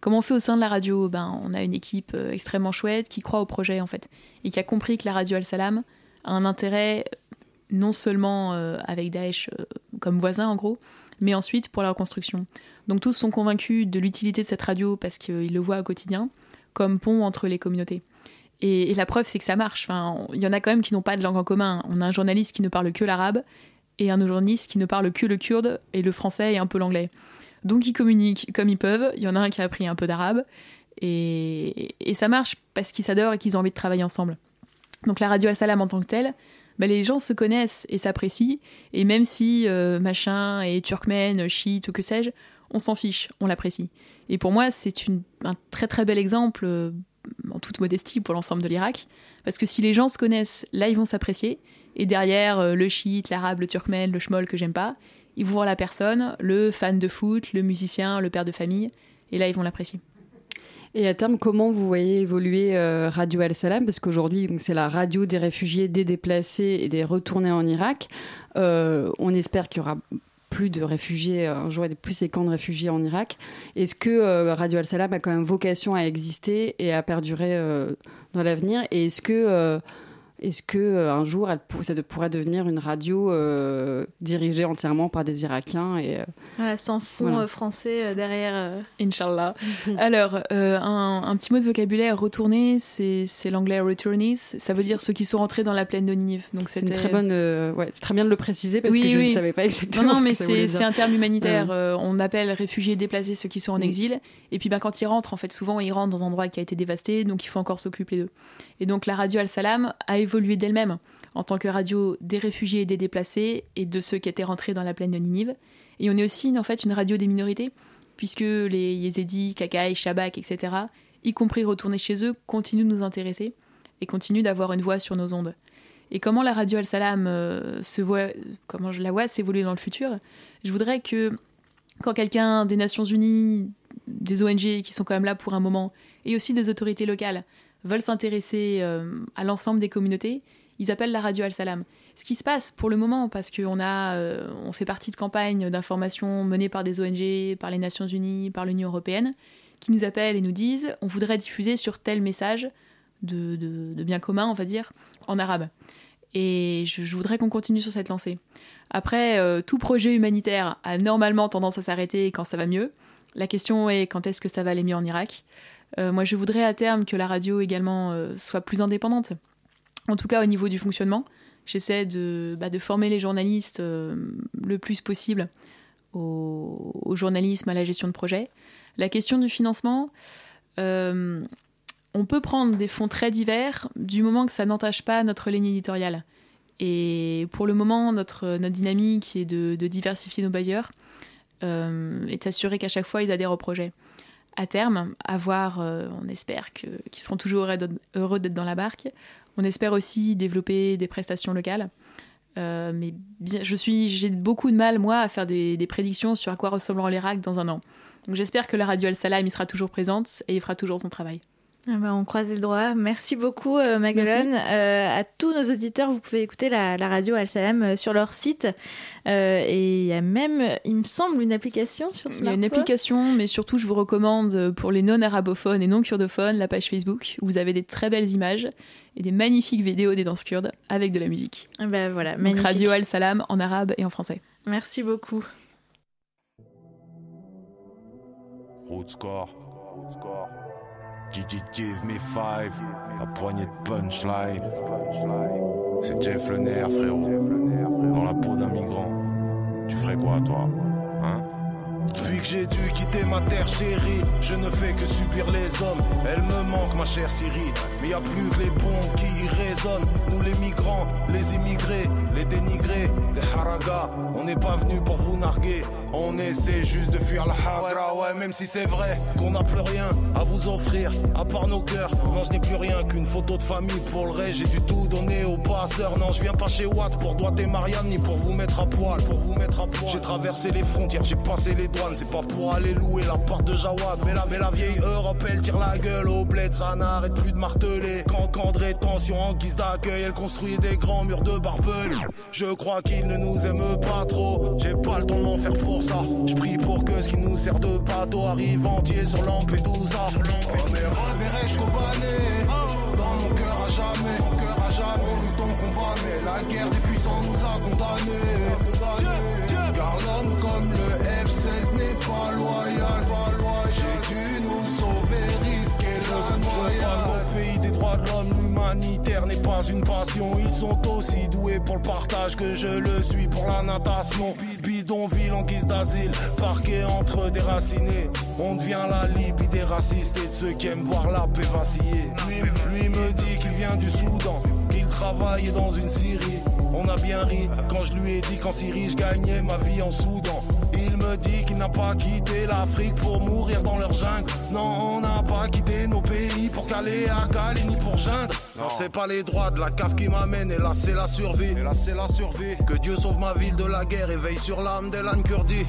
Comment on fait au sein de la radio? Ben, On a une équipe euh, extrêmement chouette qui croit au projet en fait et qui a compris que la radio Al-Salam a un intérêt non seulement euh, avec Daesh euh, comme voisin en gros, mais ensuite pour la reconstruction. Donc tous sont convaincus de l'utilité de cette radio parce qu'ils le voient au quotidien comme pont entre les communautés. Et, la preuve, c'est que ça marche. Il y en a quand même qui n'ont pas de langue en commun. On a un journaliste qui ne parle que l'arabe et un journaliste qui ne parle que le kurde et le français et un peu l'anglais. Donc ils communiquent comme ils peuvent. Il y en a un qui a appris un peu d'arabe. Et, ça marche parce qu'ils s'adorent et qu'ils ont envie de travailler ensemble. Donc la radio Al-Salam en tant que telle, bah, les gens se connaissent et s'apprécient. Et même si euh, machin est turkmène, chiite ou que sais-je, on s'en fiche, on l'apprécie. Et pour moi, c'est un très très bel exemple, euh, en toute modestie, pour l'ensemble de l'Irak. Parce que si les gens se connaissent, là, ils vont s'apprécier. Et derrière, euh, le chiite, l'arabe, le turkmène, le shmol que j'aime pas, ils vont voir la personne, le fan de foot, le musicien, le père de famille, et là ils vont l'apprécier. Et à terme, comment vous voyez évoluer euh, Radio Al-Salam? Parce qu'aujourd'hui, c'est la radio des réfugiés, des déplacés et des retournés en Irak. On espère qu'il y aura plus de réfugiés, un jour, plus ces camps de réfugiés en Irak. Est-ce que euh, Radio Al-Salam a quand même vocation à exister et à perdurer dans l'avenir? Et est-ce que est-ce que euh, un jour, elle, ça pourrait devenir une radio euh, dirigée entièrement par des Irakiens et euh, sans fond français derrière Inch'Allah. Alors, un, petit mot de vocabulaire retourner, c'est l'anglais returnees. Ça veut dire ceux qui sont rentrés dans la plaine de Ninive. Donc c'est très bonne. ouais, c'est très bien de le préciser parce que je ne savais pas exactement. Non, non, mais c'est un terme humanitaire. on appelle réfugiés déplacés ceux qui sont en mm. exil. Et puis, ben, quand ils rentrent, en fait, souvent ils rentrent dans un endroit qui a été dévasté, donc il faut encore s'occuper d'eux. Et donc la radio Al-Salam a évolué d'elle-même en tant que radio des réfugiés et des déplacés et de ceux qui étaient rentrés dans la plaine de Ninive. Et on est aussi en fait une radio des minorités, puisque les Yézidis, Kakaï, Shabak, etc., y compris retournés chez eux, continuent de nous intéresser et continuent d'avoir une voix sur nos ondes. Et comment la radio Al-Salam euh, se voit, comment je la vois s'évoluer dans le futur? Je voudrais que quand quelqu'un des Nations Unies, des ONG qui sont quand même là pour un moment, et aussi des autorités locales, veulent s'intéresser euh, à l'ensemble des communautés, ils appellent la radio Al-Salam. Ce qui se passe pour le moment, parce qu'on euh, fait partie de campagnes d'information menées par des ONG, par les Nations Unies, par l'Union Européenne, qui nous appellent et nous disent on voudrait diffuser sur tel message de, bien commun, on va dire, en arabe. Et je, voudrais qu'on continue sur cette lancée. Après, euh, tout projet humanitaire a normalement tendance à s'arrêter quand ça va mieux. La question est quand est-ce que ça va aller mieux en Irak? Moi, je voudrais à terme que la radio également euh, soit plus indépendante. En tout cas, au niveau du fonctionnement, j'essaie de, bah, former les journalistes euh, le plus possible au, journalisme, à la gestion de projet. La question du financement, on peut prendre des fonds très divers du moment que ça n'entache pas notre ligne éditoriale. Et pour le moment, notre, dynamique est de diversifier nos bailleurs et de s'assurer qu'à chaque fois, ils adhèrent au projet à terme, avoir, euh, on espère qu'ils seront toujours heureux d'être dans la barque. On espère aussi développer des prestations locales. Euh, mais bien, je suis, j'ai beaucoup de mal moi à faire des, prédictions sur à quoi ressemblera l'Irak dans un an. Donc j'espère que la radio Al Salam y sera toujours présente et il fera toujours son travail. Ah bah, on croise le droit. Merci beaucoup, euh, euh, à tous nos auditeurs, vous pouvez écouter la, radio Al-Salam euh, sur leur site. Euh, et il y a même, il me semble, une application sur smartphone. Il y a une application, mais surtout, je vous recommande pour les non-arabophones et non-kurdophones la page Facebook. Où vous avez des très belles images et des magnifiques vidéos des danses kurdes avec de la musique. Ben voilà, Donc, radio Al-Salam en arabe et en français. Merci beaucoup. Score. Give me five. La poignée de punchline. C'est Jeff le nerf, frérot. Dans la peau d'un migrant. Tu ferais quoi, toi? Depuis que j'ai dû quitter ma terre chérie, je ne fais que subir les hommes. Elle me manque, ma chère Syrie. Mais y a plus que les bombes qui y résonnent. Nous les migrants, les immigrés, les dénigrés, les haragas. On n'est pas venu pour vous narguer. On essaie juste de fuir la hagra. Ouais, même si c'est vrai qu'on n'a plus rien à vous offrir, à part nos cœurs. Non, je n'ai plus rien qu'une photo de famille pour le reste. J'ai du tout donné aux passeurs. Non, je viens pas chez Watt pour doiter Marianne ni pour vous mettre à poil. Pour vous mettre à poil. J'ai traversé les frontières, j'ai passé les c'est pas pour aller louer la part de Jawad. Mais la, mais la vieille Europe, elle tire la gueule au bled, ça n'arrête plus de marteler. Quand Camp tension en guise d'accueil, elle construit des grands murs de barbelés. Je crois qu'il ne nous aime pas trop. J'ai pas le temps de m'en faire pour ça. Je prie pour que ce qui nous sert de bateau arrive entier sur Lampedusa. Oh, mais reverrai-je Dans mon cœur à jamais, mon cœur à jamais, combat, mais la guerre des puissants nous a condamnés. L'homme, l'humanitaire n'est pas une passion. Ils sont aussi doués pour le partage que je le suis pour la natation. Bidonville en guise d'asile, parqué entre déracinés. On devient la Libye des racistes et de ceux qui aiment voir la paix vaciller. Lui, lui me dit qu'il vient du Soudan, qu'il travaille dans une Syrie. On a bien ri quand je lui ai dit qu'en Syrie je gagnais ma vie en Soudan. Me dit qu'il n'a pas quitté l'Afrique pour mourir dans leur jungle. Non, on n'a pas quitté nos pays pour caler à Cali ni pour geindre. Non, c'est pas les droits de la cave qui m'amène et là c'est la survie. Et là c'est la survie. Que Dieu sauve ma ville de la guerre et veille sur l'âme d'Elan Kurdi.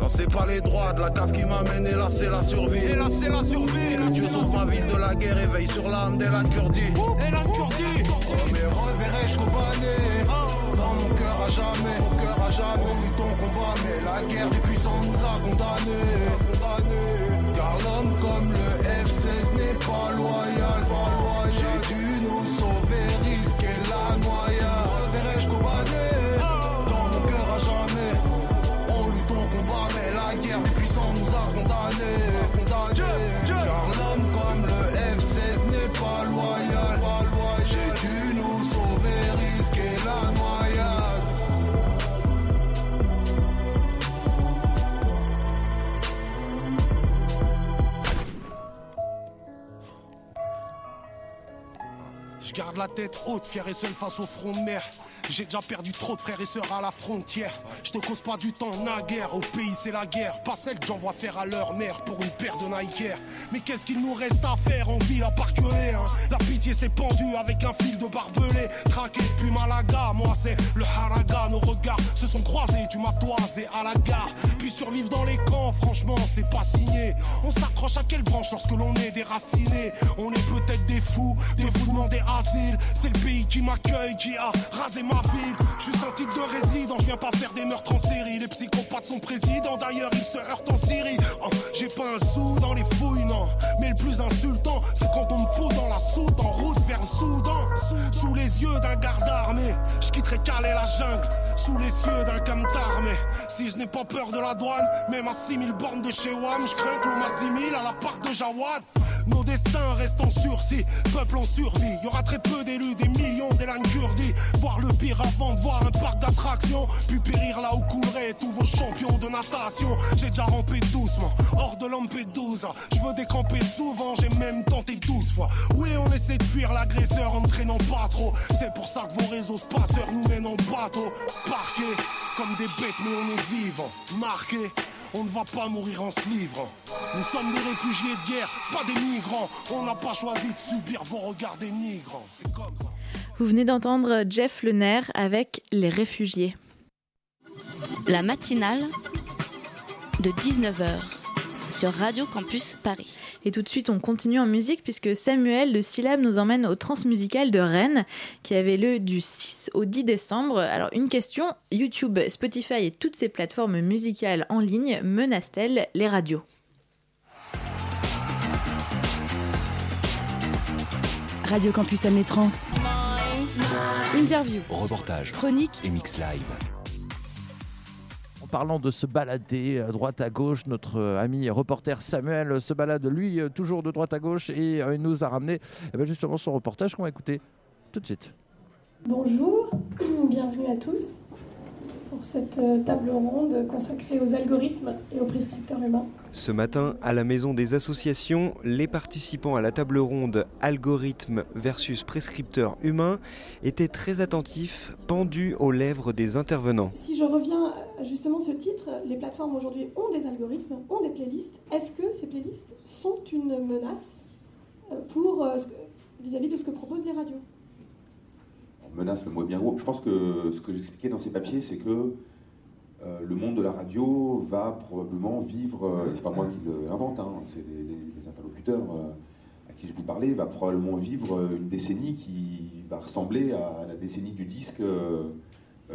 Non, c'est pas les droits de la cave qui m'amène et là c'est la survie. Et là c'est la survie. Que Dieu sauve ma ville de la guerre et veille sur l'âme d'Elan Kurdi. Elan Kurdi. Oh, mais reverrai-je la guerre des puissants nous a condamnés. Car l'homme comme le F16 n'est pas loyal. Garde la tête haute, fier et seul face au front de mer. J'ai déjà perdu trop de frères et sœurs à la frontière. Je te cause pas du temps naguère, au pays c'est la guerre. Pas celle que j'envoie faire à leur mère pour une paire de Nike. Mais qu'est-ce qu'il nous reste à faire en ville à part hein? La pitié s'est pendue avec un fil de barbelé. Traqué depuis Malaga, moi c'est le haraga. Nos regards se sont croisés, tu m'as toisé à la gare. Puis survivre dans les camps, franchement c'est pas signé. On s'accroche à quelle branche lorsque l'on est déraciné? On est peut-être des fous, des fous demander asile. C'est le pays qui m'accueille, qui a rasé ma ville. Je suis en titre de résident, je viens pas faire des meurtres en série. Les psychopathes sont présidents, d'ailleurs ils se heurtent en Syrie. Oh, J'ai pas un sou dans les fouilles, non. Mais le plus insultant, c'est quand on me fout dans la soute en route vers le Soudan. Sous les yeux d'un garde armé, je quitterai Calais la jungle. Sous les yeux d'un camtar, mais si je n'ai pas peur de la douane, même à 6000 bornes de chez WAM, je crains que l'on m'assimile à la part de Jawad. Nos destins restent en sursis, peuple en survie. Y aura très peu d'élus, des millions d'élan kurdis. Voir le pire avant de voir un parc d'attractions. Puis périr là où couleraient tous vos champions de natation. J'ai déjà rampé doucement, hors de Lampedusa. Je veux décamper souvent, j'ai même tenté douze fois. Oui, on essaie de fuir l'agresseur en ne traînant pas trop. C'est pour ça que vos réseaux de passeurs nous mènent en bateau. Parqués comme des bêtes, mais on est vivants. Marqués. On ne va pas mourir en se livrant. Nous sommes des réfugiés de guerre, pas des migrants. On n'a pas choisi de subir vos regards dénigrants. C'est comme ça. Vous venez d'entendre Jeff Lener avec Les réfugiés. La matinale de 19h sur Radio Campus Paris. Et tout de suite, on continue en musique puisque Samuel de Syllab nous emmène au Transmusical de Rennes qui avait lieu du 6 au 10 décembre. Alors, une question YouTube, Spotify et toutes ces plateformes musicales en ligne menacent-elles les radios? Radio Campus Trans. Interview, reportage, chronique et mix live. Parlant de se balader à droite à gauche, notre ami reporter Samuel se balade lui toujours de droite à gauche et il nous a ramené eh ben, justement son reportage qu'on va écouter tout de suite. Bonjour, bienvenue à tous pour cette euh, table ronde consacrée aux algorithmes et aux prescripteurs humains. Ce matin, à la Maison des Associations, les participants à la table ronde Algorithmes versus prescripteurs humains étaient très attentifs, pendus aux lèvres des intervenants. Si je reviens à justement ce titre, les plateformes aujourd'hui ont des algorithmes, ont des playlists. Est-ce que ces playlists sont une menace euh, pour euh, vis-à-vis -vis de ce que proposent les radios? Menace le mot bien gros. Je pense que ce que j'expliquais dans ces papiers, c'est que euh, le monde de la radio va probablement vivre, euh, c'est pas moi qui l'invente, hein, c'est les, interlocuteurs euh, à qui je vous parler, va probablement vivre une décennie qui va ressembler à la décennie du disque euh,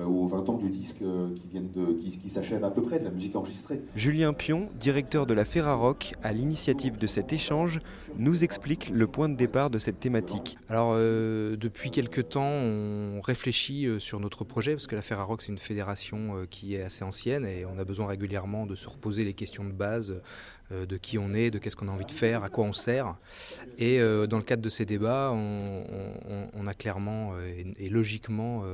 aux 20 ans du disque euh, qui, viennent de, qui, s'achève à peu près, de la musique enregistrée. Julien Pion, directeur de la Ferrarock, à l'initiative de cet échange, nous explique le point de départ de cette thématique. Alors, euh, depuis quelques temps, on réfléchit sur notre projet, parce que la Ferrarock, c'est une fédération qui est assez ancienne et on a besoin régulièrement de se reposer les questions de base euh, de qui on est, de qu'est-ce qu'on a envie de faire, à quoi on sert. Et euh, dans le cadre de ces débats, on, a clairement euh, et, logiquement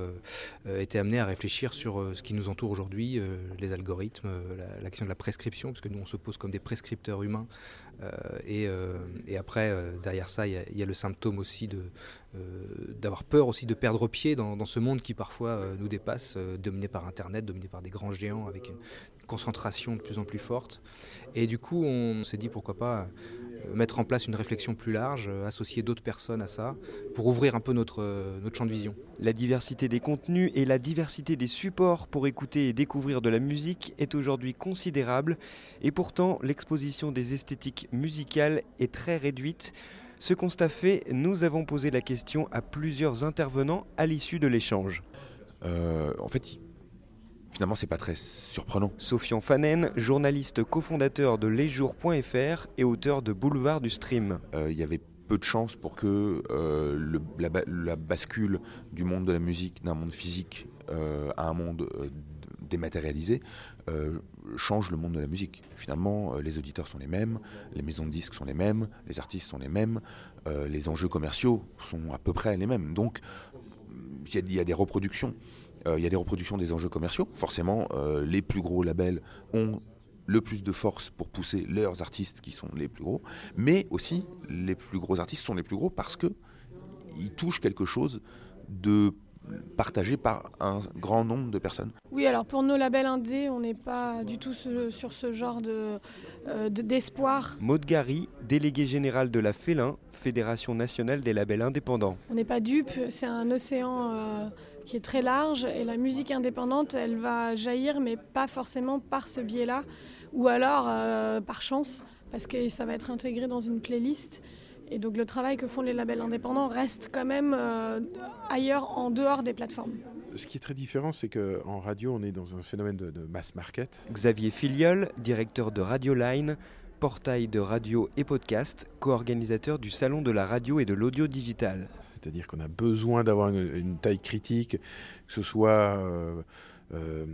été amené à réfléchir sur ce qui nous entoure aujourd'hui, les algorithmes, l'action de la prescription, parce que nous on se pose comme des prescripteurs humains. Et, après, derrière ça, il y, a le symptôme aussi de, d'avoir peur aussi de perdre pied dans, ce monde qui parfois nous dépasse, dominé par Internet, dominé par des grands géants avec une concentration de plus en plus forte. Et du coup, on s'est dit pourquoi pas euh, mettre en place une réflexion plus large, euh, associer d'autres personnes à ça, pour ouvrir un peu notre, euh, notre champ de vision. La diversité des contenus et la diversité des supports pour écouter et découvrir de la musique est aujourd'hui considérable, et pourtant l'exposition des esthétiques musicales est très réduite. Ce constat fait, nous avons posé la question à plusieurs intervenants à l'issue de l'échange. en fait, finalement, c'est pas très surprenant. Sofian Fanen, journaliste cofondateur de lesjours.fr et auteur de Boulevard du Stream. Euh, il y avait peu de chances pour que euh, la, bascule du monde de la musique, d'un monde physique euh, à un monde dématérialisé, change le monde de la musique. Finalement, les auditeurs sont les mêmes, les maisons de disques sont les mêmes, les artistes sont les mêmes, les enjeux commerciaux sont à peu près les mêmes. Donc, il y, a des reproductions. Euh, il y a des reproductions des enjeux commerciaux. Forcément, euh, les plus gros labels ont le plus de force pour pousser leurs artistes qui sont les plus gros, mais aussi les plus gros artistes sont les plus gros parce que ils touchent quelque chose de partagé par un grand nombre de personnes. Oui, alors pour nos labels indés, on n'est pas du tout sur ce genre de, euh, d'espoir. Maud Gary, délégué général de la Félin, Fédération nationale des labels indépendants. On n'est pas dupe, c'est un océan qui est très large et la musique indépendante, elle va jaillir, mais pas forcément par ce biais-là, ou alors euh, par chance, parce que ça va être intégré dans une playlist. Et donc le travail que font les labels indépendants reste quand même euh, ailleurs, en dehors des plateformes. Ce qui est très différent, c'est qu'en radio, on est dans un phénomène de, de mass market. Xavier Filiol, directeur de Radio Line, portail de radio et podcast, co-organisateur du Salon de la radio et de l'audio digital. C'est-à-dire qu'on a besoin d'avoir une, taille critique, que ce soit euh, euh,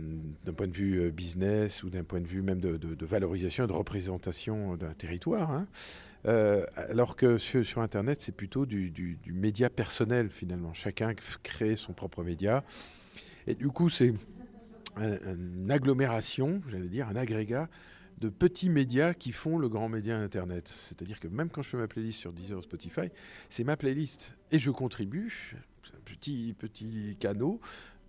d'un point de vue euh, business ou d'un point de vue même de, valorisation et de représentation d'un territoire. Hein. alors que sur, Internet, c'est plutôt du, média personnel finalement. Chacun crée son propre média. Et du coup, c'est une agglomération, j'allais dire, un agrégat de petits médias qui font le grand média Internet. C'est-à-dire que même quand je fais ma playlist sur Deezer Spotify, c'est ma playlist. Et je contribue, petit, petit canot,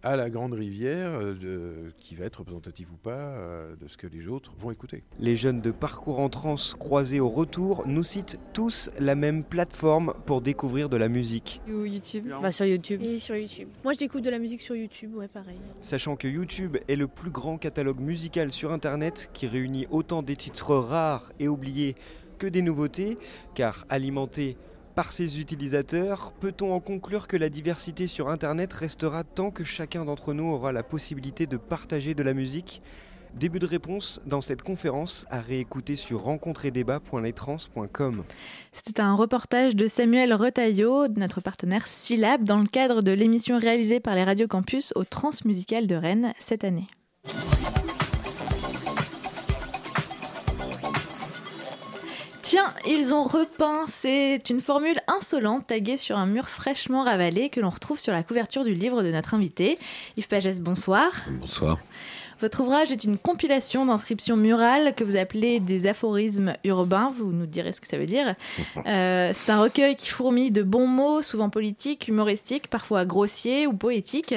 à la grande rivière euh, qui va être représentative ou pas euh, de ce que les autres vont écouter. Les jeunes de Parcours en Trans croisés au retour nous citent tous la même plateforme pour découvrir de la musique. YouTube. Bah, sur YouTube. Et sur YouTube. Moi j'écoute de la musique sur YouTube, ouais pareil. Sachant que YouTube est le plus grand catalogue musical sur Internet qui réunit autant des titres rares et oubliés que des nouveautés, car alimenté par ses utilisateurs, peut-on en conclure que la diversité sur Internet restera tant que chacun d'entre nous aura la possibilité de partager de la musique? Début de réponse dans cette conférence à réécouter sur rencontredébat.letrans.com. C'était un reportage de Samuel Retailleau, notre partenaire Syllab, dans le cadre de l'émission réalisée par les Radio Campus au Transmusical de Rennes cette année. Tiens, ils ont repeint. C'est une formule insolente taguée sur un mur fraîchement ravalé que l'on retrouve sur la couverture du livre de notre invité. Yves Pagès, bonsoir. Bonsoir. Votre ouvrage est une compilation d'inscriptions murales que vous appelez des aphorismes urbains. Vous nous direz ce que ça veut dire. Euh, c'est un recueil qui fourmille de bons mots, souvent politiques, humoristiques, parfois grossiers ou poétiques.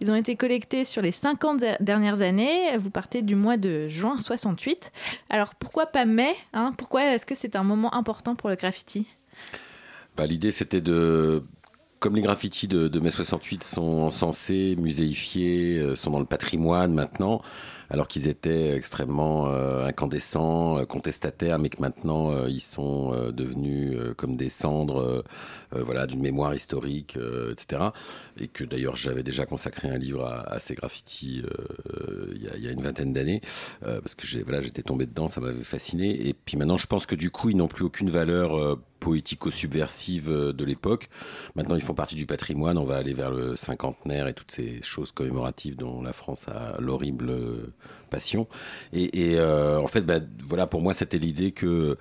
Ils ont été collectés sur les 50 dernières années. Vous partez du mois de juin 68. Alors pourquoi pas mai hein? Pourquoi est-ce que c'est un moment important pour le graffiti? Bah, L'idée c'était de comme les graffitis de, de mai 68 sont encensés, muséifiés, euh, sont dans le patrimoine maintenant, alors qu'ils étaient extrêmement euh, incandescents, euh, contestataires, mais que maintenant euh, ils sont devenus comme des cendres, voilà, d'une mémoire historique, etc. Et que d'ailleurs j'avais déjà consacré un livre à, à ces graffitis il y, y, a, une vingtaine d'années, parce que j'ai, voilà, j'étais tombé dedans, ça m'avait fasciné. Et puis maintenant, je pense que du coup, ils n'ont plus aucune valeur poético-subversive de l'époque. Maintenant, ils font partie du patrimoine. On va aller vers le cinquantenaire et toutes ces choses commémoratives dont la France a l'horrible passion. Et, euh, en fait, bah, voilà, pour moi, c'était l'idée que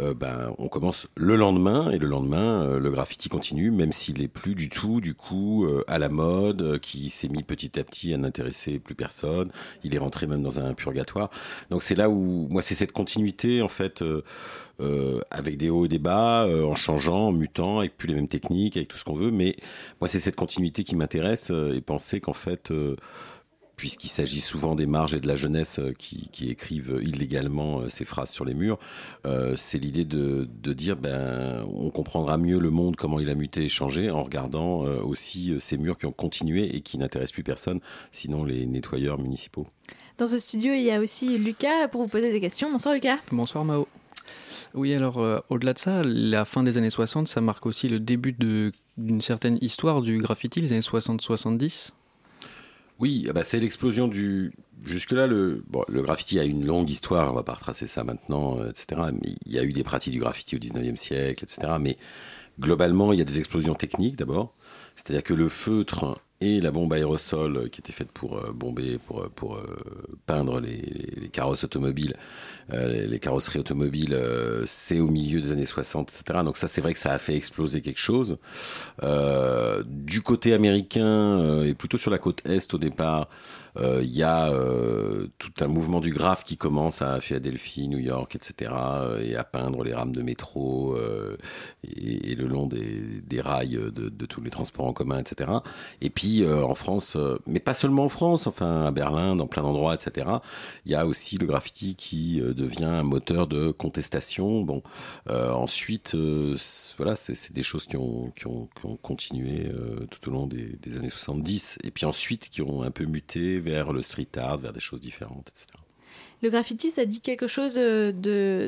euh, ben, on commence le lendemain et le lendemain, euh, le graffiti continue, même s'il est plus du tout, du coup, euh, à la mode, qui s'est mis petit à petit à n'intéresser plus personne. Il est rentré même dans un purgatoire. Donc c'est là où moi, c'est cette continuité en fait. Avec des hauts et des bas, en changeant, en mutant, avec plus les mêmes techniques, avec tout ce qu'on veut. Mais moi, c'est cette continuité qui m'intéresse et penser qu'en fait, puisqu'il s'agit souvent des marges et de la jeunesse qui, qui écrivent illégalement ces phrases sur les murs, euh, c'est l'idée de, de, dire ben on comprendra mieux le monde, comment il a muté et changé, en regardant euh, aussi ces murs qui ont continué et qui n'intéressent plus personne, sinon les nettoyeurs municipaux. Dans ce studio, il y a aussi Lucas pour vous poser des questions. Bonsoir Lucas. Bonsoir Mao. Oui, alors euh, au-delà de ça, la fin des années 60, ça marque aussi le début d'une certaine histoire du graffiti, les années 60-70. Oui, bah c'est l'explosion du. Jusque-là, le, bon, le graffiti a une longue histoire, on va pas retracer ça maintenant, euh, etc. Mais il y a eu des pratiques du graffiti au 19e siècle, etc. Mais globalement, il y a des explosions techniques d'abord. C'est-à-dire que le feutre et la bombe aérosol qui était faite pour euh, bomber, pour, pour euh, peindre les, les, carrosses automobiles, euh, les carrosseries automobiles, euh, c'est au milieu des années 60, etc. Donc ça, c'est vrai que ça a fait exploser quelque chose. Euh, du côté américain, et plutôt sur la côte est au départ, il euh, y a euh, tout un mouvement du graphe qui commence à Philadelphie, New York, etc., euh, et à peindre les rames de métro et, le long des, rails de, tous les transports en commun, etc. Et puis en France, mais pas seulement en France, enfin à Berlin, dans plein d'endroits, etc. Il y a aussi le graffiti qui devient un moteur de contestation. Bon, ensuite, voilà, c'est des choses qui ont, qui ont, continué tout au long des années 70, et puis ensuite qui ont un peu muté vers le street art, vers des choses différentes, etc. Le graffiti, ça dit quelque chose de,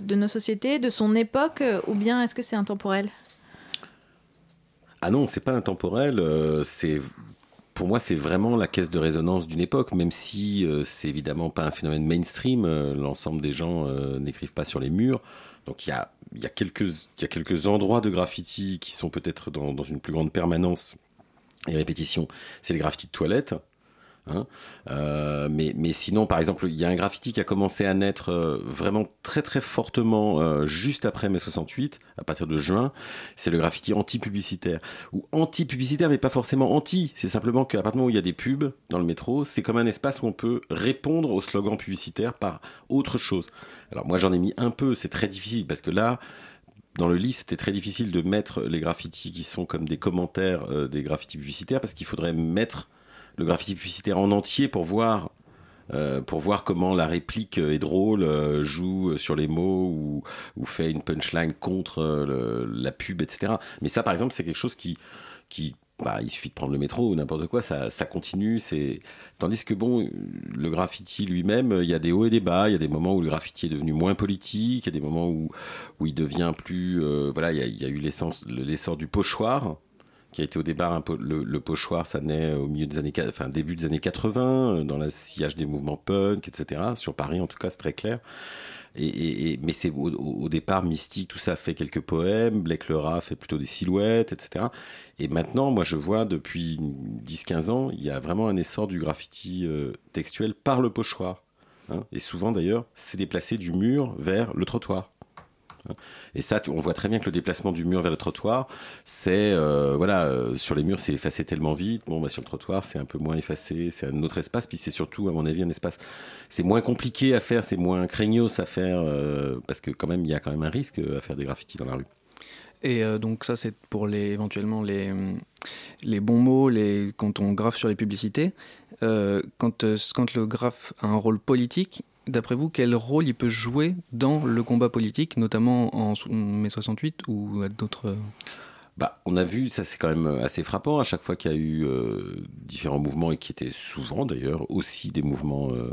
de nos sociétés, de son époque, ou bien est-ce que c'est intemporel? Ah non, c'est pas intemporel. Euh, c'est pour moi, c'est vraiment la caisse de résonance d'une époque, même si euh, c'est évidemment pas un phénomène mainstream. Euh, L'ensemble des gens euh, n'écrivent pas sur les murs. Donc il y a, y, a quelques, y a quelques endroits de graffiti qui sont peut-être dans, dans une plus grande permanence et répétition. C'est les graffitis de toilettes. Hein euh, mais, sinon, par exemple, il y a un graffiti qui a commencé à naître euh, vraiment très très fortement euh, juste après mai 68, à partir de juin. C'est le graffiti anti-publicitaire. Ou anti-publicitaire, mais pas forcément anti. C'est simplement qu'à partir du moment où il y a des pubs dans le métro, c'est comme un espace où on peut répondre aux slogans publicitaires par autre chose. Alors moi j'en ai mis un peu, c'est très difficile parce que là, dans le livre, c'était très difficile de mettre les graffitis qui sont comme des commentaires des graffitis publicitaires parce qu'il faudrait mettre le graffiti publicitaire en entier pour voir euh, comment la réplique est drôle, euh, joue sur les mots ou, fait une punchline contre euh, la pub, etc. Mais ça, par exemple, c'est quelque chose qui, qui bah, il suffit de prendre le métro ou n'importe quoi, ça, ça continue. C'est tandis que bon, le graffiti lui-même, il y a des hauts et des bas. Il y a des moments où le graffiti est devenu moins politique, il y a des moments où où il devient plus, euh, voilà, il y a eu l'essor du pochoir qui a été au départ le, pochoir, ça naît au milieu des années, enfin début des années 80, dans le sillage des mouvements punk, etc. Sur Paris, en tout cas, c'est très clair. Et, mais c'est au, départ mystique, tout ça fait quelques poèmes. Blake Lerat fait plutôt des silhouettes, etc. Et maintenant, moi, je vois depuis 10-15 ans, il y a vraiment un essor du graffiti euh, textuel par le pochoir. Hein. Et souvent, d'ailleurs, c'est déplacé du mur vers le trottoir. Et ça, on voit très bien que le déplacement du mur vers le trottoir, c'est euh, voilà, euh, sur les murs, c'est effacé tellement vite. Bon, bah, sur le trottoir, c'est un peu moins effacé, c'est un autre espace. Puis c'est surtout, à mon avis, un espace. C'est moins compliqué à faire, c'est moins craignos à faire euh, parce que quand même, il y a quand même un risque à faire des graffitis dans la rue. Et donc ça, c'est pour les, éventuellement les, les bons mots, les, quand on graffe sur les publicités. Quand, quand le graphe a un rôle politique, d'après vous, quel rôle il peut jouer dans le combat politique, notamment en mai 68 ou à d'autres... euh, Bah, on a vu, ça c'est quand même assez frappant, à chaque fois qu'il y a eu euh, différents mouvements, et qui étaient souvent d'ailleurs aussi des mouvements euh, euh,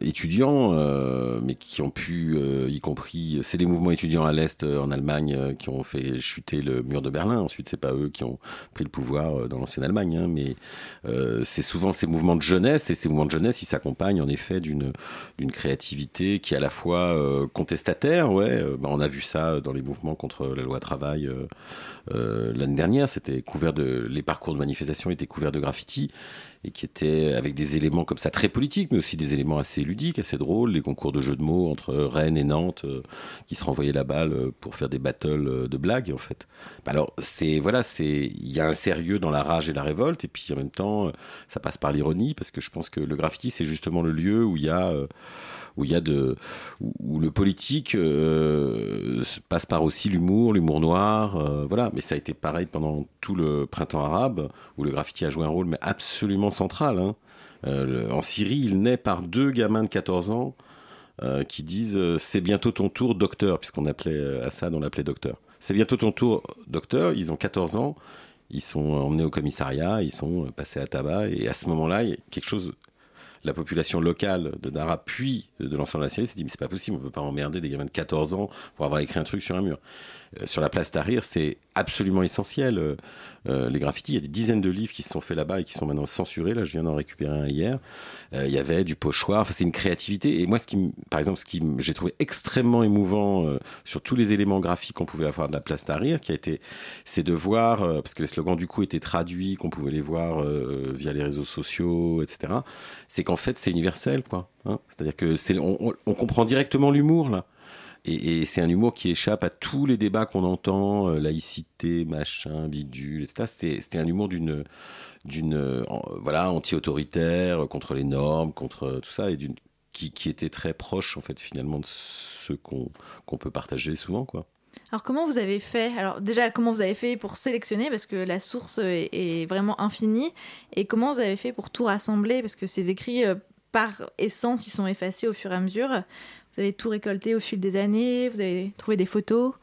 étudiants, euh, mais qui ont pu, euh, y compris, c'est les mouvements étudiants à l'Est, euh, en Allemagne, euh, qui ont fait chuter le mur de Berlin. Ensuite, c'est pas eux qui ont pris le pouvoir euh, dans l'ancienne Allemagne, hein, mais euh, c'est souvent ces mouvements de jeunesse, et ces mouvements de jeunesse, ils s'accompagnent en effet d'une d'une créativité qui est à la fois euh, contestataire, ouais, euh, bah, on a vu ça dans les mouvements contre la loi travail euh, euh, l'année dernière, c'était couvert de les parcours de manifestation étaient couverts de graffiti et qui étaient avec des éléments comme ça très politiques, mais aussi des éléments assez ludiques, assez drôles, les concours de jeux de mots entre Rennes et Nantes euh, qui se renvoyaient la balle euh, pour faire des battles euh, de blagues en fait. Bah Alors c'est voilà, c'est il y a un sérieux dans la rage et la révolte et puis en même temps ça passe par l'ironie parce que je pense que le graffiti c'est justement le lieu où il y a où il y a de où, le politique se passe par aussi l'humour, l'humour noir, voilà. Mais ça a été pareil pendant tout le printemps arabe où le graffiti a joué un rôle mais absolument central. hein. Euh, en Syrie, il naît par deux gamins de 14 ans euh, qui disent euh, c'est bientôt ton tour, docteur, puisqu'on appelait Assad, on l'appelait docteur. C'est bientôt ton tour, docteur. Ils ont 14 ans, ils sont emmenés au commissariat, ils sont passés à tabac, et à ce moment-là, quelque chose. La population locale de Dara, puis de l'ensemble de la Syrie, s'est dit mais c'est pas possible, on peut pas emmerder des gamins de 14 ans pour avoir écrit un truc sur un mur. Euh, sur la place Tahrir, c'est absolument essentiel. Euh, euh, les graffitis, il y a des dizaines de livres qui se sont faits là-bas et qui sont maintenant censurés. Là, je viens d'en récupérer un hier. Il y avait du pochoir. Enfin, c'est une créativité. Et moi, ce qui, par exemple, ce qui j'ai trouvé extrêmement émouvant sur tous les éléments graphiques qu'on pouvait avoir de la place Tahrir, qui a été, c'est de voir, parce que les slogans du coup étaient traduits, qu'on pouvait les voir via les réseaux sociaux, etc. C'est qu'en fait, c'est universel, quoi. hein. C'est-à-dire que c'est, on, on- on comprend directement l'humour là. Et, c'est un humour qui échappe à tous les débats qu'on entend, euh, laïcité, machin, bidule, etc. C'était, un humour d'une, euh, voilà, anti-autoritaire, contre les normes, contre tout ça, et d'une, qui, était très proche, en fait, finalement, de ce qu'on, peut partager souvent, quoi. Alors comment vous avez fait? Alors déjà comment vous avez fait pour sélectionner? Parce que la source est, est vraiment infinie et comment vous avez fait pour tout rassembler? Parce que ces écrits euh, par essence ils sont effacés au fur et à mesure. Vous avez tout récolté au fil des années, vous avez trouvé des photos.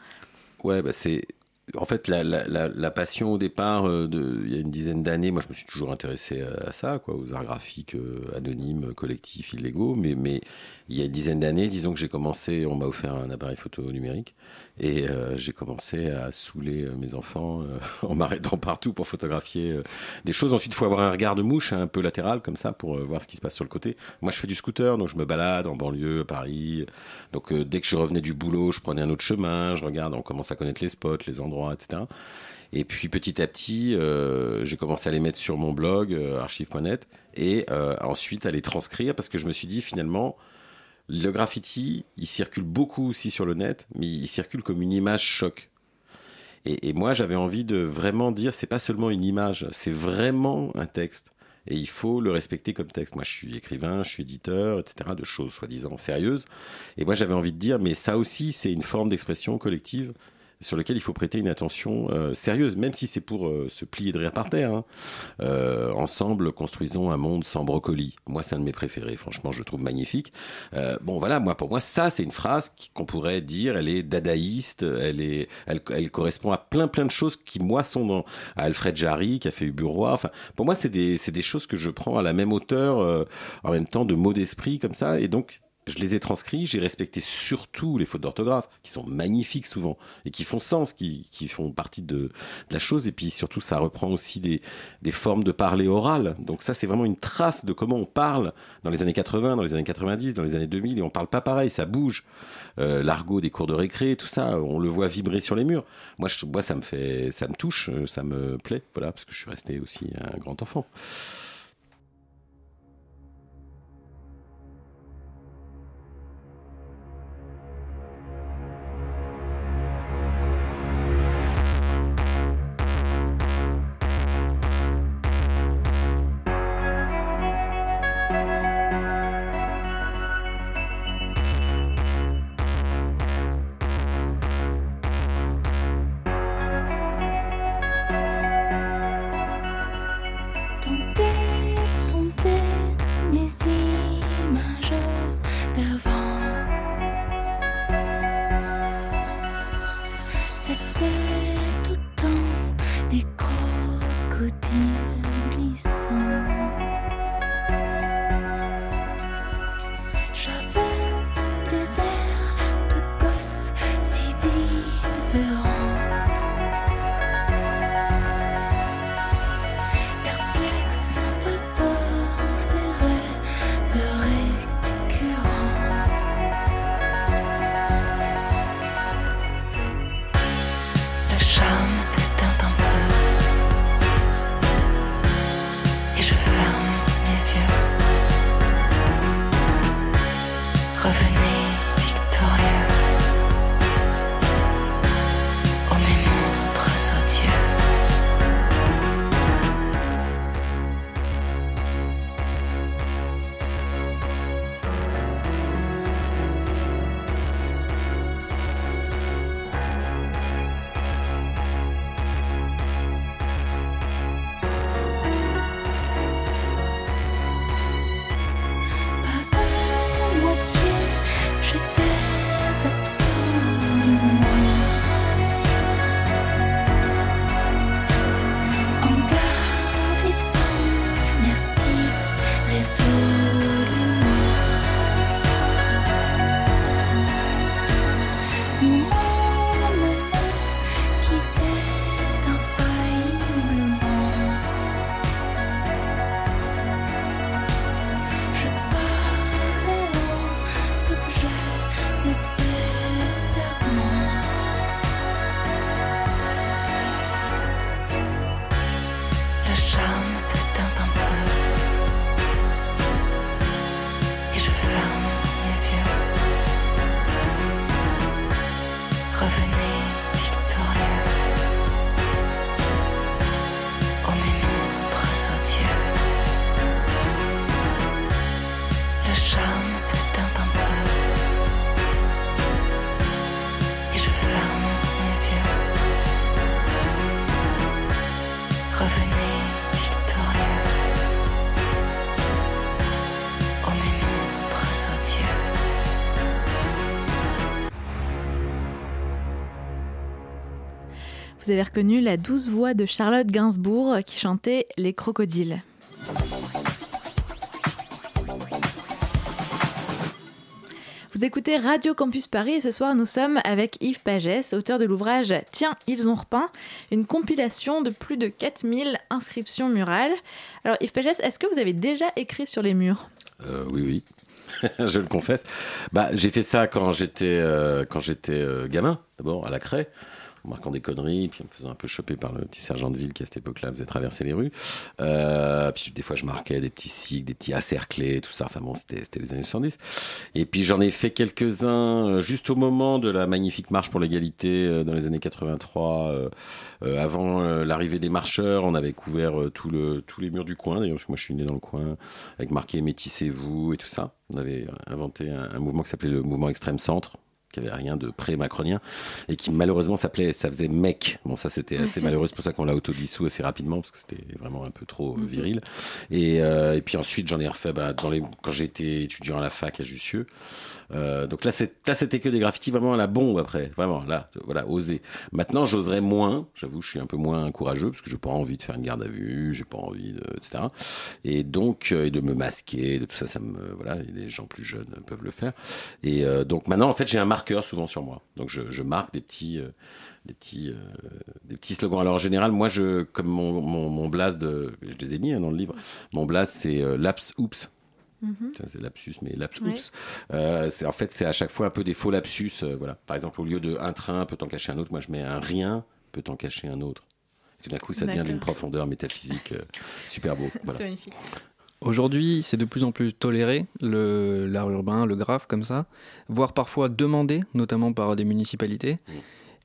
Ouais, bah c'est. En fait, la, passion au départ, euh, il y a une dizaine d'années, moi je me suis toujours intéressé à, à ça, quoi, aux arts graphiques euh, anonymes, collectifs, illégaux. Mais, mais il y a une dizaine d'années, disons que j'ai commencé, on m'a offert un appareil photo numérique et euh, j'ai commencé à saouler euh, mes enfants euh, en m'arrêtant partout pour photographier des choses. Ensuite, il faut avoir un regard de mouche hein, un peu latéral comme ça pour voir ce qui se passe sur le côté. Moi, je fais du scooter, donc je me balade en banlieue, à Paris. Donc dès que je revenais du boulot, je prenais un autre chemin, je regarde, on commence à connaître les spots, les endroits, etc. Et puis petit à petit, j'ai commencé à les mettre sur mon blog euh, archive.net et ensuite à les transcrire parce que je me suis dit finalement le graffiti, il circule beaucoup aussi sur le net, mais il circule comme une image choc. Et, moi, j'avais envie de vraiment dire, c'est pas seulement une image, c'est vraiment un texte. Et il faut le respecter comme texte. Moi, je suis écrivain, je suis éditeur, etc., de choses soi-disant sérieuses. Et moi, j'avais envie de dire, mais ça aussi, c'est une forme d'expression collective sur lequel il faut prêter une attention euh, sérieuse, même si c'est pour euh, se plier de rire par terre. hein. Euh, ensemble, construisons un monde sans brocoli. Moi, c'est un de mes préférés. Franchement, je le trouve magnifique. Euh, bon, voilà, moi, pour moi, ça, c'est une phrase qu'on pourrait dire, elle est dadaïste, elle est, elle, elle correspond à plein, plein de choses qui, moi, sont dans à Alfred Jarry, qui a fait Uburois. Enfin, pour moi, c'est des, des choses que je prends à la même hauteur, euh, en même temps, de mots d'esprit comme ça, et donc. Je les ai transcrits, j'ai respecté surtout les fautes d'orthographe, qui sont magnifiques souvent, et qui font sens, qui, qui font partie de, de la chose, et puis surtout ça reprend aussi des, des formes de parler oral. Donc ça c'est vraiment une trace de comment on parle dans les années 80, dans les années 90, dans les années 2000, et on parle pas pareil, ça bouge. Euh, L'argot des cours de récré, tout ça, on le voit vibrer sur les murs. Moi, je, moi ça me fait, ça me touche, euh, ça me plaît, voilà, parce que je suis resté aussi un grand enfant. Vous avez reconnu la douce voix de Charlotte Gainsbourg qui chantait Les crocodiles. Vous écoutez Radio Campus Paris et ce soir nous sommes avec Yves Pagès, auteur de l'ouvrage Tiens, ils ont repeint, une compilation de plus de 4000 inscriptions murales. Alors Yves Pagès, est-ce que vous avez déjà écrit sur les murs? Euh, oui, oui. je le confesse. Bah, j'ai fait ça quand j'étais euh, quand j'étais euh, gamin, d'abord à la craie, en marquant des conneries, puis en me faisant un peu choper par le petit sergent de ville qui à cette époque-là faisait traverser les rues. Euh, puis des fois je marquais des petits cycles, des petits acerclés, tout ça. Enfin bon, c'était les années 70. Et puis j'en ai fait quelques-uns euh, juste au moment de la magnifique marche pour l'égalité euh, dans les années 83. euh, euh, avant l'arrivée des marcheurs, on avait couvert tous les murs du coin, d'ailleurs, parce que moi je suis né dans le coin, avec marqué Métissez-vous et tout ça. On avait inventé un, un mouvement qui s'appelait le mouvement extrême centre qui avait rien de pré-macronien et qui malheureusement s'appelait ça faisait mec. Bon ça c'était assez malheureux. C'est pour ça qu'on l'a autodissous assez rapidement parce que c'était vraiment un peu trop euh, viril. Et, euh, et puis ensuite j'en ai refait bah, dans les quand j'étais étudiant à la fac à Jussieu euh, donc là, c'était que des graffitis vraiment à la bombe après, vraiment là, voilà, oser. Maintenant, j'oserais moins. J'avoue, je suis un peu moins courageux parce que j'ai pas envie de faire une garde à vue, j'ai pas envie de, etc. Et donc, euh, et de me masquer, de tout ça, ça me, voilà, les gens plus jeunes peuvent le faire. Et euh, donc maintenant, en fait, j'ai un marqueur souvent sur moi. Donc je, je marque des petits. euh, des petits, euh, des petits slogans. Alors en général, moi, je, comme mon, mon, mon blaze de, je les ai mis hein, dans le livre. Mon blaze, c'est euh, laps oups. Mhm. Ça, C'est lapsus, mais laps Ouais. oups. Euh, c'est en fait c'est à chaque fois un peu des faux lapsus. euh, voilà. Par exemple, au lieu de un train peut en cacher un autre, moi je mets un rien peut en cacher un autre. Et tout d'un coup, ça devient d'une profondeur métaphysique euh, super beau. Voilà. C'est magnifique. Aujourd'hui, c'est de plus en plus toléré, l'art urbain, le graphe comme ça, voire parfois demandé, notamment par des municipalités.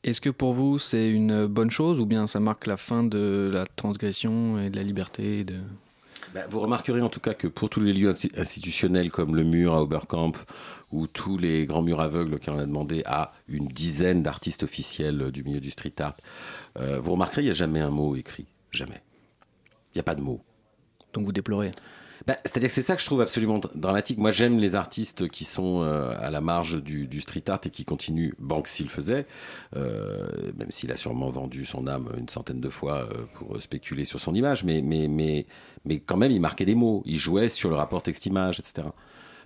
Est-ce que pour vous, c'est une bonne chose ou bien ça marque la fin de la transgression et de la liberté et de... Bah, vous remarquerez en tout cas que pour tous les lieux insti- institutionnels comme le mur à Oberkampf ou tous les grands murs aveugles on a demandé à une dizaine d'artistes officiels du milieu du street art, euh, vous remarquerez il n'y a jamais un mot écrit. Jamais. Il n'y a pas de mot. Donc vous déplorez Bah, C'est-à-dire que c'est ça que je trouve absolument dr- dramatique. Moi, j'aime les artistes qui sont euh, à la marge du, du street art et qui continuent. Banksy le faisait, euh, même s'il a sûrement vendu son âme une centaine de fois euh, pour spéculer sur son image, mais, mais, mais, mais quand même, il marquait des mots. Il jouait sur le rapport texte-image, etc.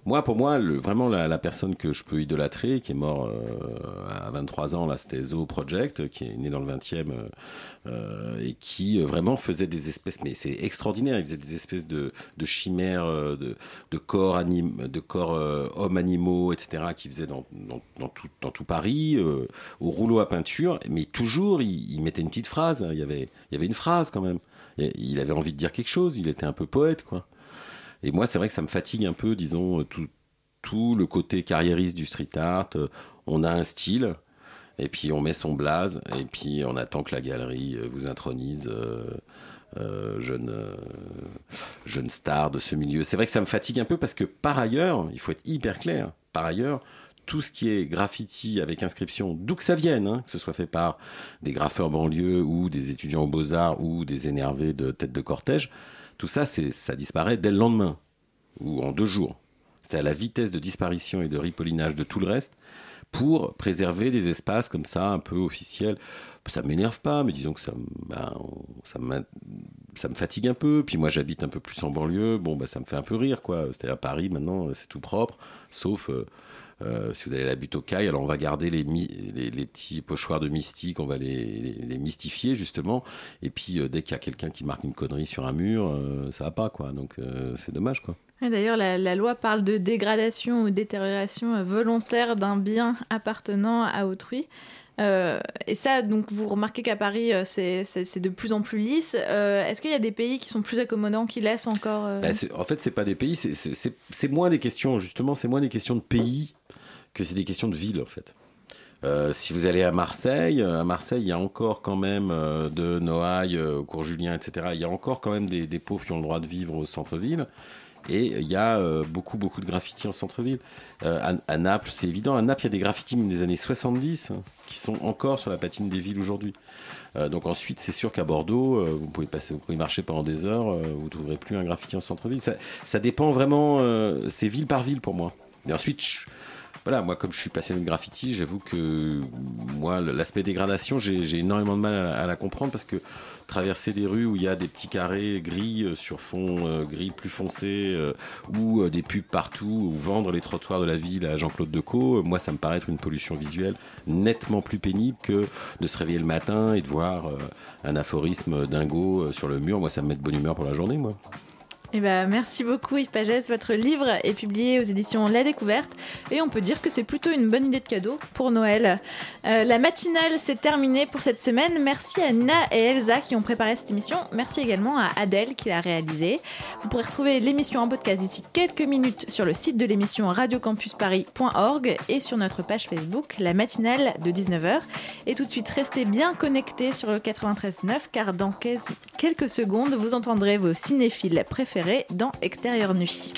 Moi, pour moi, le- vraiment la, la personne que je peux idolâtrer, qui est mort euh, à 23 ans, là, c'était Zo Project, qui est né dans le 20e euh, euh, et qui euh, vraiment faisait des espèces, mais c'est extraordinaire, il faisait des espèces de, de chimères, euh, de, de corps, anim, de corps euh, hommes animaux, etc., qui faisait dans, dans, dans tout, dans tout Paris, au rouleau à peinture, mais toujours, il, il mettait une petite phrase, il y avait, il y avait une phrase quand même. Il avait envie de dire quelque chose, il était un peu poète, quoi. Et moi, c'est vrai que ça me fatigue un peu, disons, euh, tout, le côté carriériste du street art. Euh, On a un style, et puis on met son blaze, et puis on attend que la galerie euh, vous intronise. jeune, jeune star de ce milieu. C'est vrai que ça me fatigue un peu parce que par ailleurs, il faut être hyper clair, par ailleurs, tout ce qui est graffiti avec inscription, d'où que ça vienne, hein, que ce soit fait par des graffeurs banlieue ou des étudiants aux beaux-arts ou des énervés de tête de cortège, tout ça, ça disparaît dès le lendemain ou en deux jours. C'est à la vitesse de disparition et de ripollinage de tout le reste pour préserver des espaces comme ça, un peu officiels. Ça m'énerve pas, mais disons que ça, ben, ça, me fatigue un peu. Puis moi, j'habite un peu plus en banlieue. Bon, bah, ça me fait un peu rire, quoi. C'est-à-dire à Paris, maintenant, c'est tout propre, sauf euh, euh, si vous allez à la butte aux cailles. Alors, on va garder les, petits pochoirs de mystique, on va les, mystifier, justement. Et puis, euh, dès qu'il y a quelqu'un qui marque une connerie sur un mur, euh, ça va pas, quoi. Donc, euh, c'est dommage, quoi. D'ailleurs, la, loi parle de dégradation ou détérioration volontaire d'un bien appartenant à autrui. Euh, et ça, donc, vous remarquez qu'à Paris, euh, c'est de plus en plus lisse. Euh, Est-ce qu'il y a des pays qui sont plus accommodants, qui laissent encore Bah, en fait, c'est pas des pays, c'est- moins des questions, justement, c'est moins des questions de pays que c'est des questions de ville, en fait. Si vous allez à Marseille, à Marseille, il y a encore quand même de Noailles euh, cours Julien, etc. Il y a encore quand même des, des pauvres qui ont le droit de vivre au centre-ville. Et il y a euh, beaucoup, beaucoup de graffitis en centre-ville. Euh, à, à Naples, c'est évident. À Naples, il y a des graffitis des années 70 hein, qui sont encore sur la patine des villes aujourd'hui. Euh, donc ensuite, c'est sûr qu'à Bordeaux, vous pouvez passer, vous pouvez marcher pendant des heures, vous ne trouverez plus un graffiti en centre-ville. Ça, dépend vraiment, c'est ville par ville pour moi. Et ensuite, voilà, moi, comme je suis passionné de graffiti, j'avoue que moi, l'aspect dégradation, j'ai énormément de mal à, la comprendre parce que traverser des rues où il y a des petits carrés gris euh, sur fond euh, gris plus foncé euh, ou des pubs partout ou vendre les trottoirs de la ville à Jean-Claude Decaux, moi, ça me paraît être une pollution visuelle nettement plus pénible que de se réveiller le matin et de voir un aphorisme dingo sur le mur. Moi, ça me met de bonne humeur pour la journée, moi. Eh ben, merci beaucoup Yves Pagès. Votre livre est publié aux éditions La Découverte et on peut dire que c'est plutôt une bonne idée de cadeau pour Noël. Euh, la matinale s'est terminée pour cette semaine. Merci à Nina et Elsa qui ont préparé cette émission. Merci également à Adèle qui l'a réalisée. Vous pourrez retrouver l'émission en podcast d'ici quelques minutes sur le site de l'émission radiocampusparis.org et sur notre page Facebook, la matinale de 19h. Et tout de suite, restez bien connectés sur le 93.9 car dans quelques secondes, vous entendrez vos cinéphiles préférés dans Extérieur Nuit.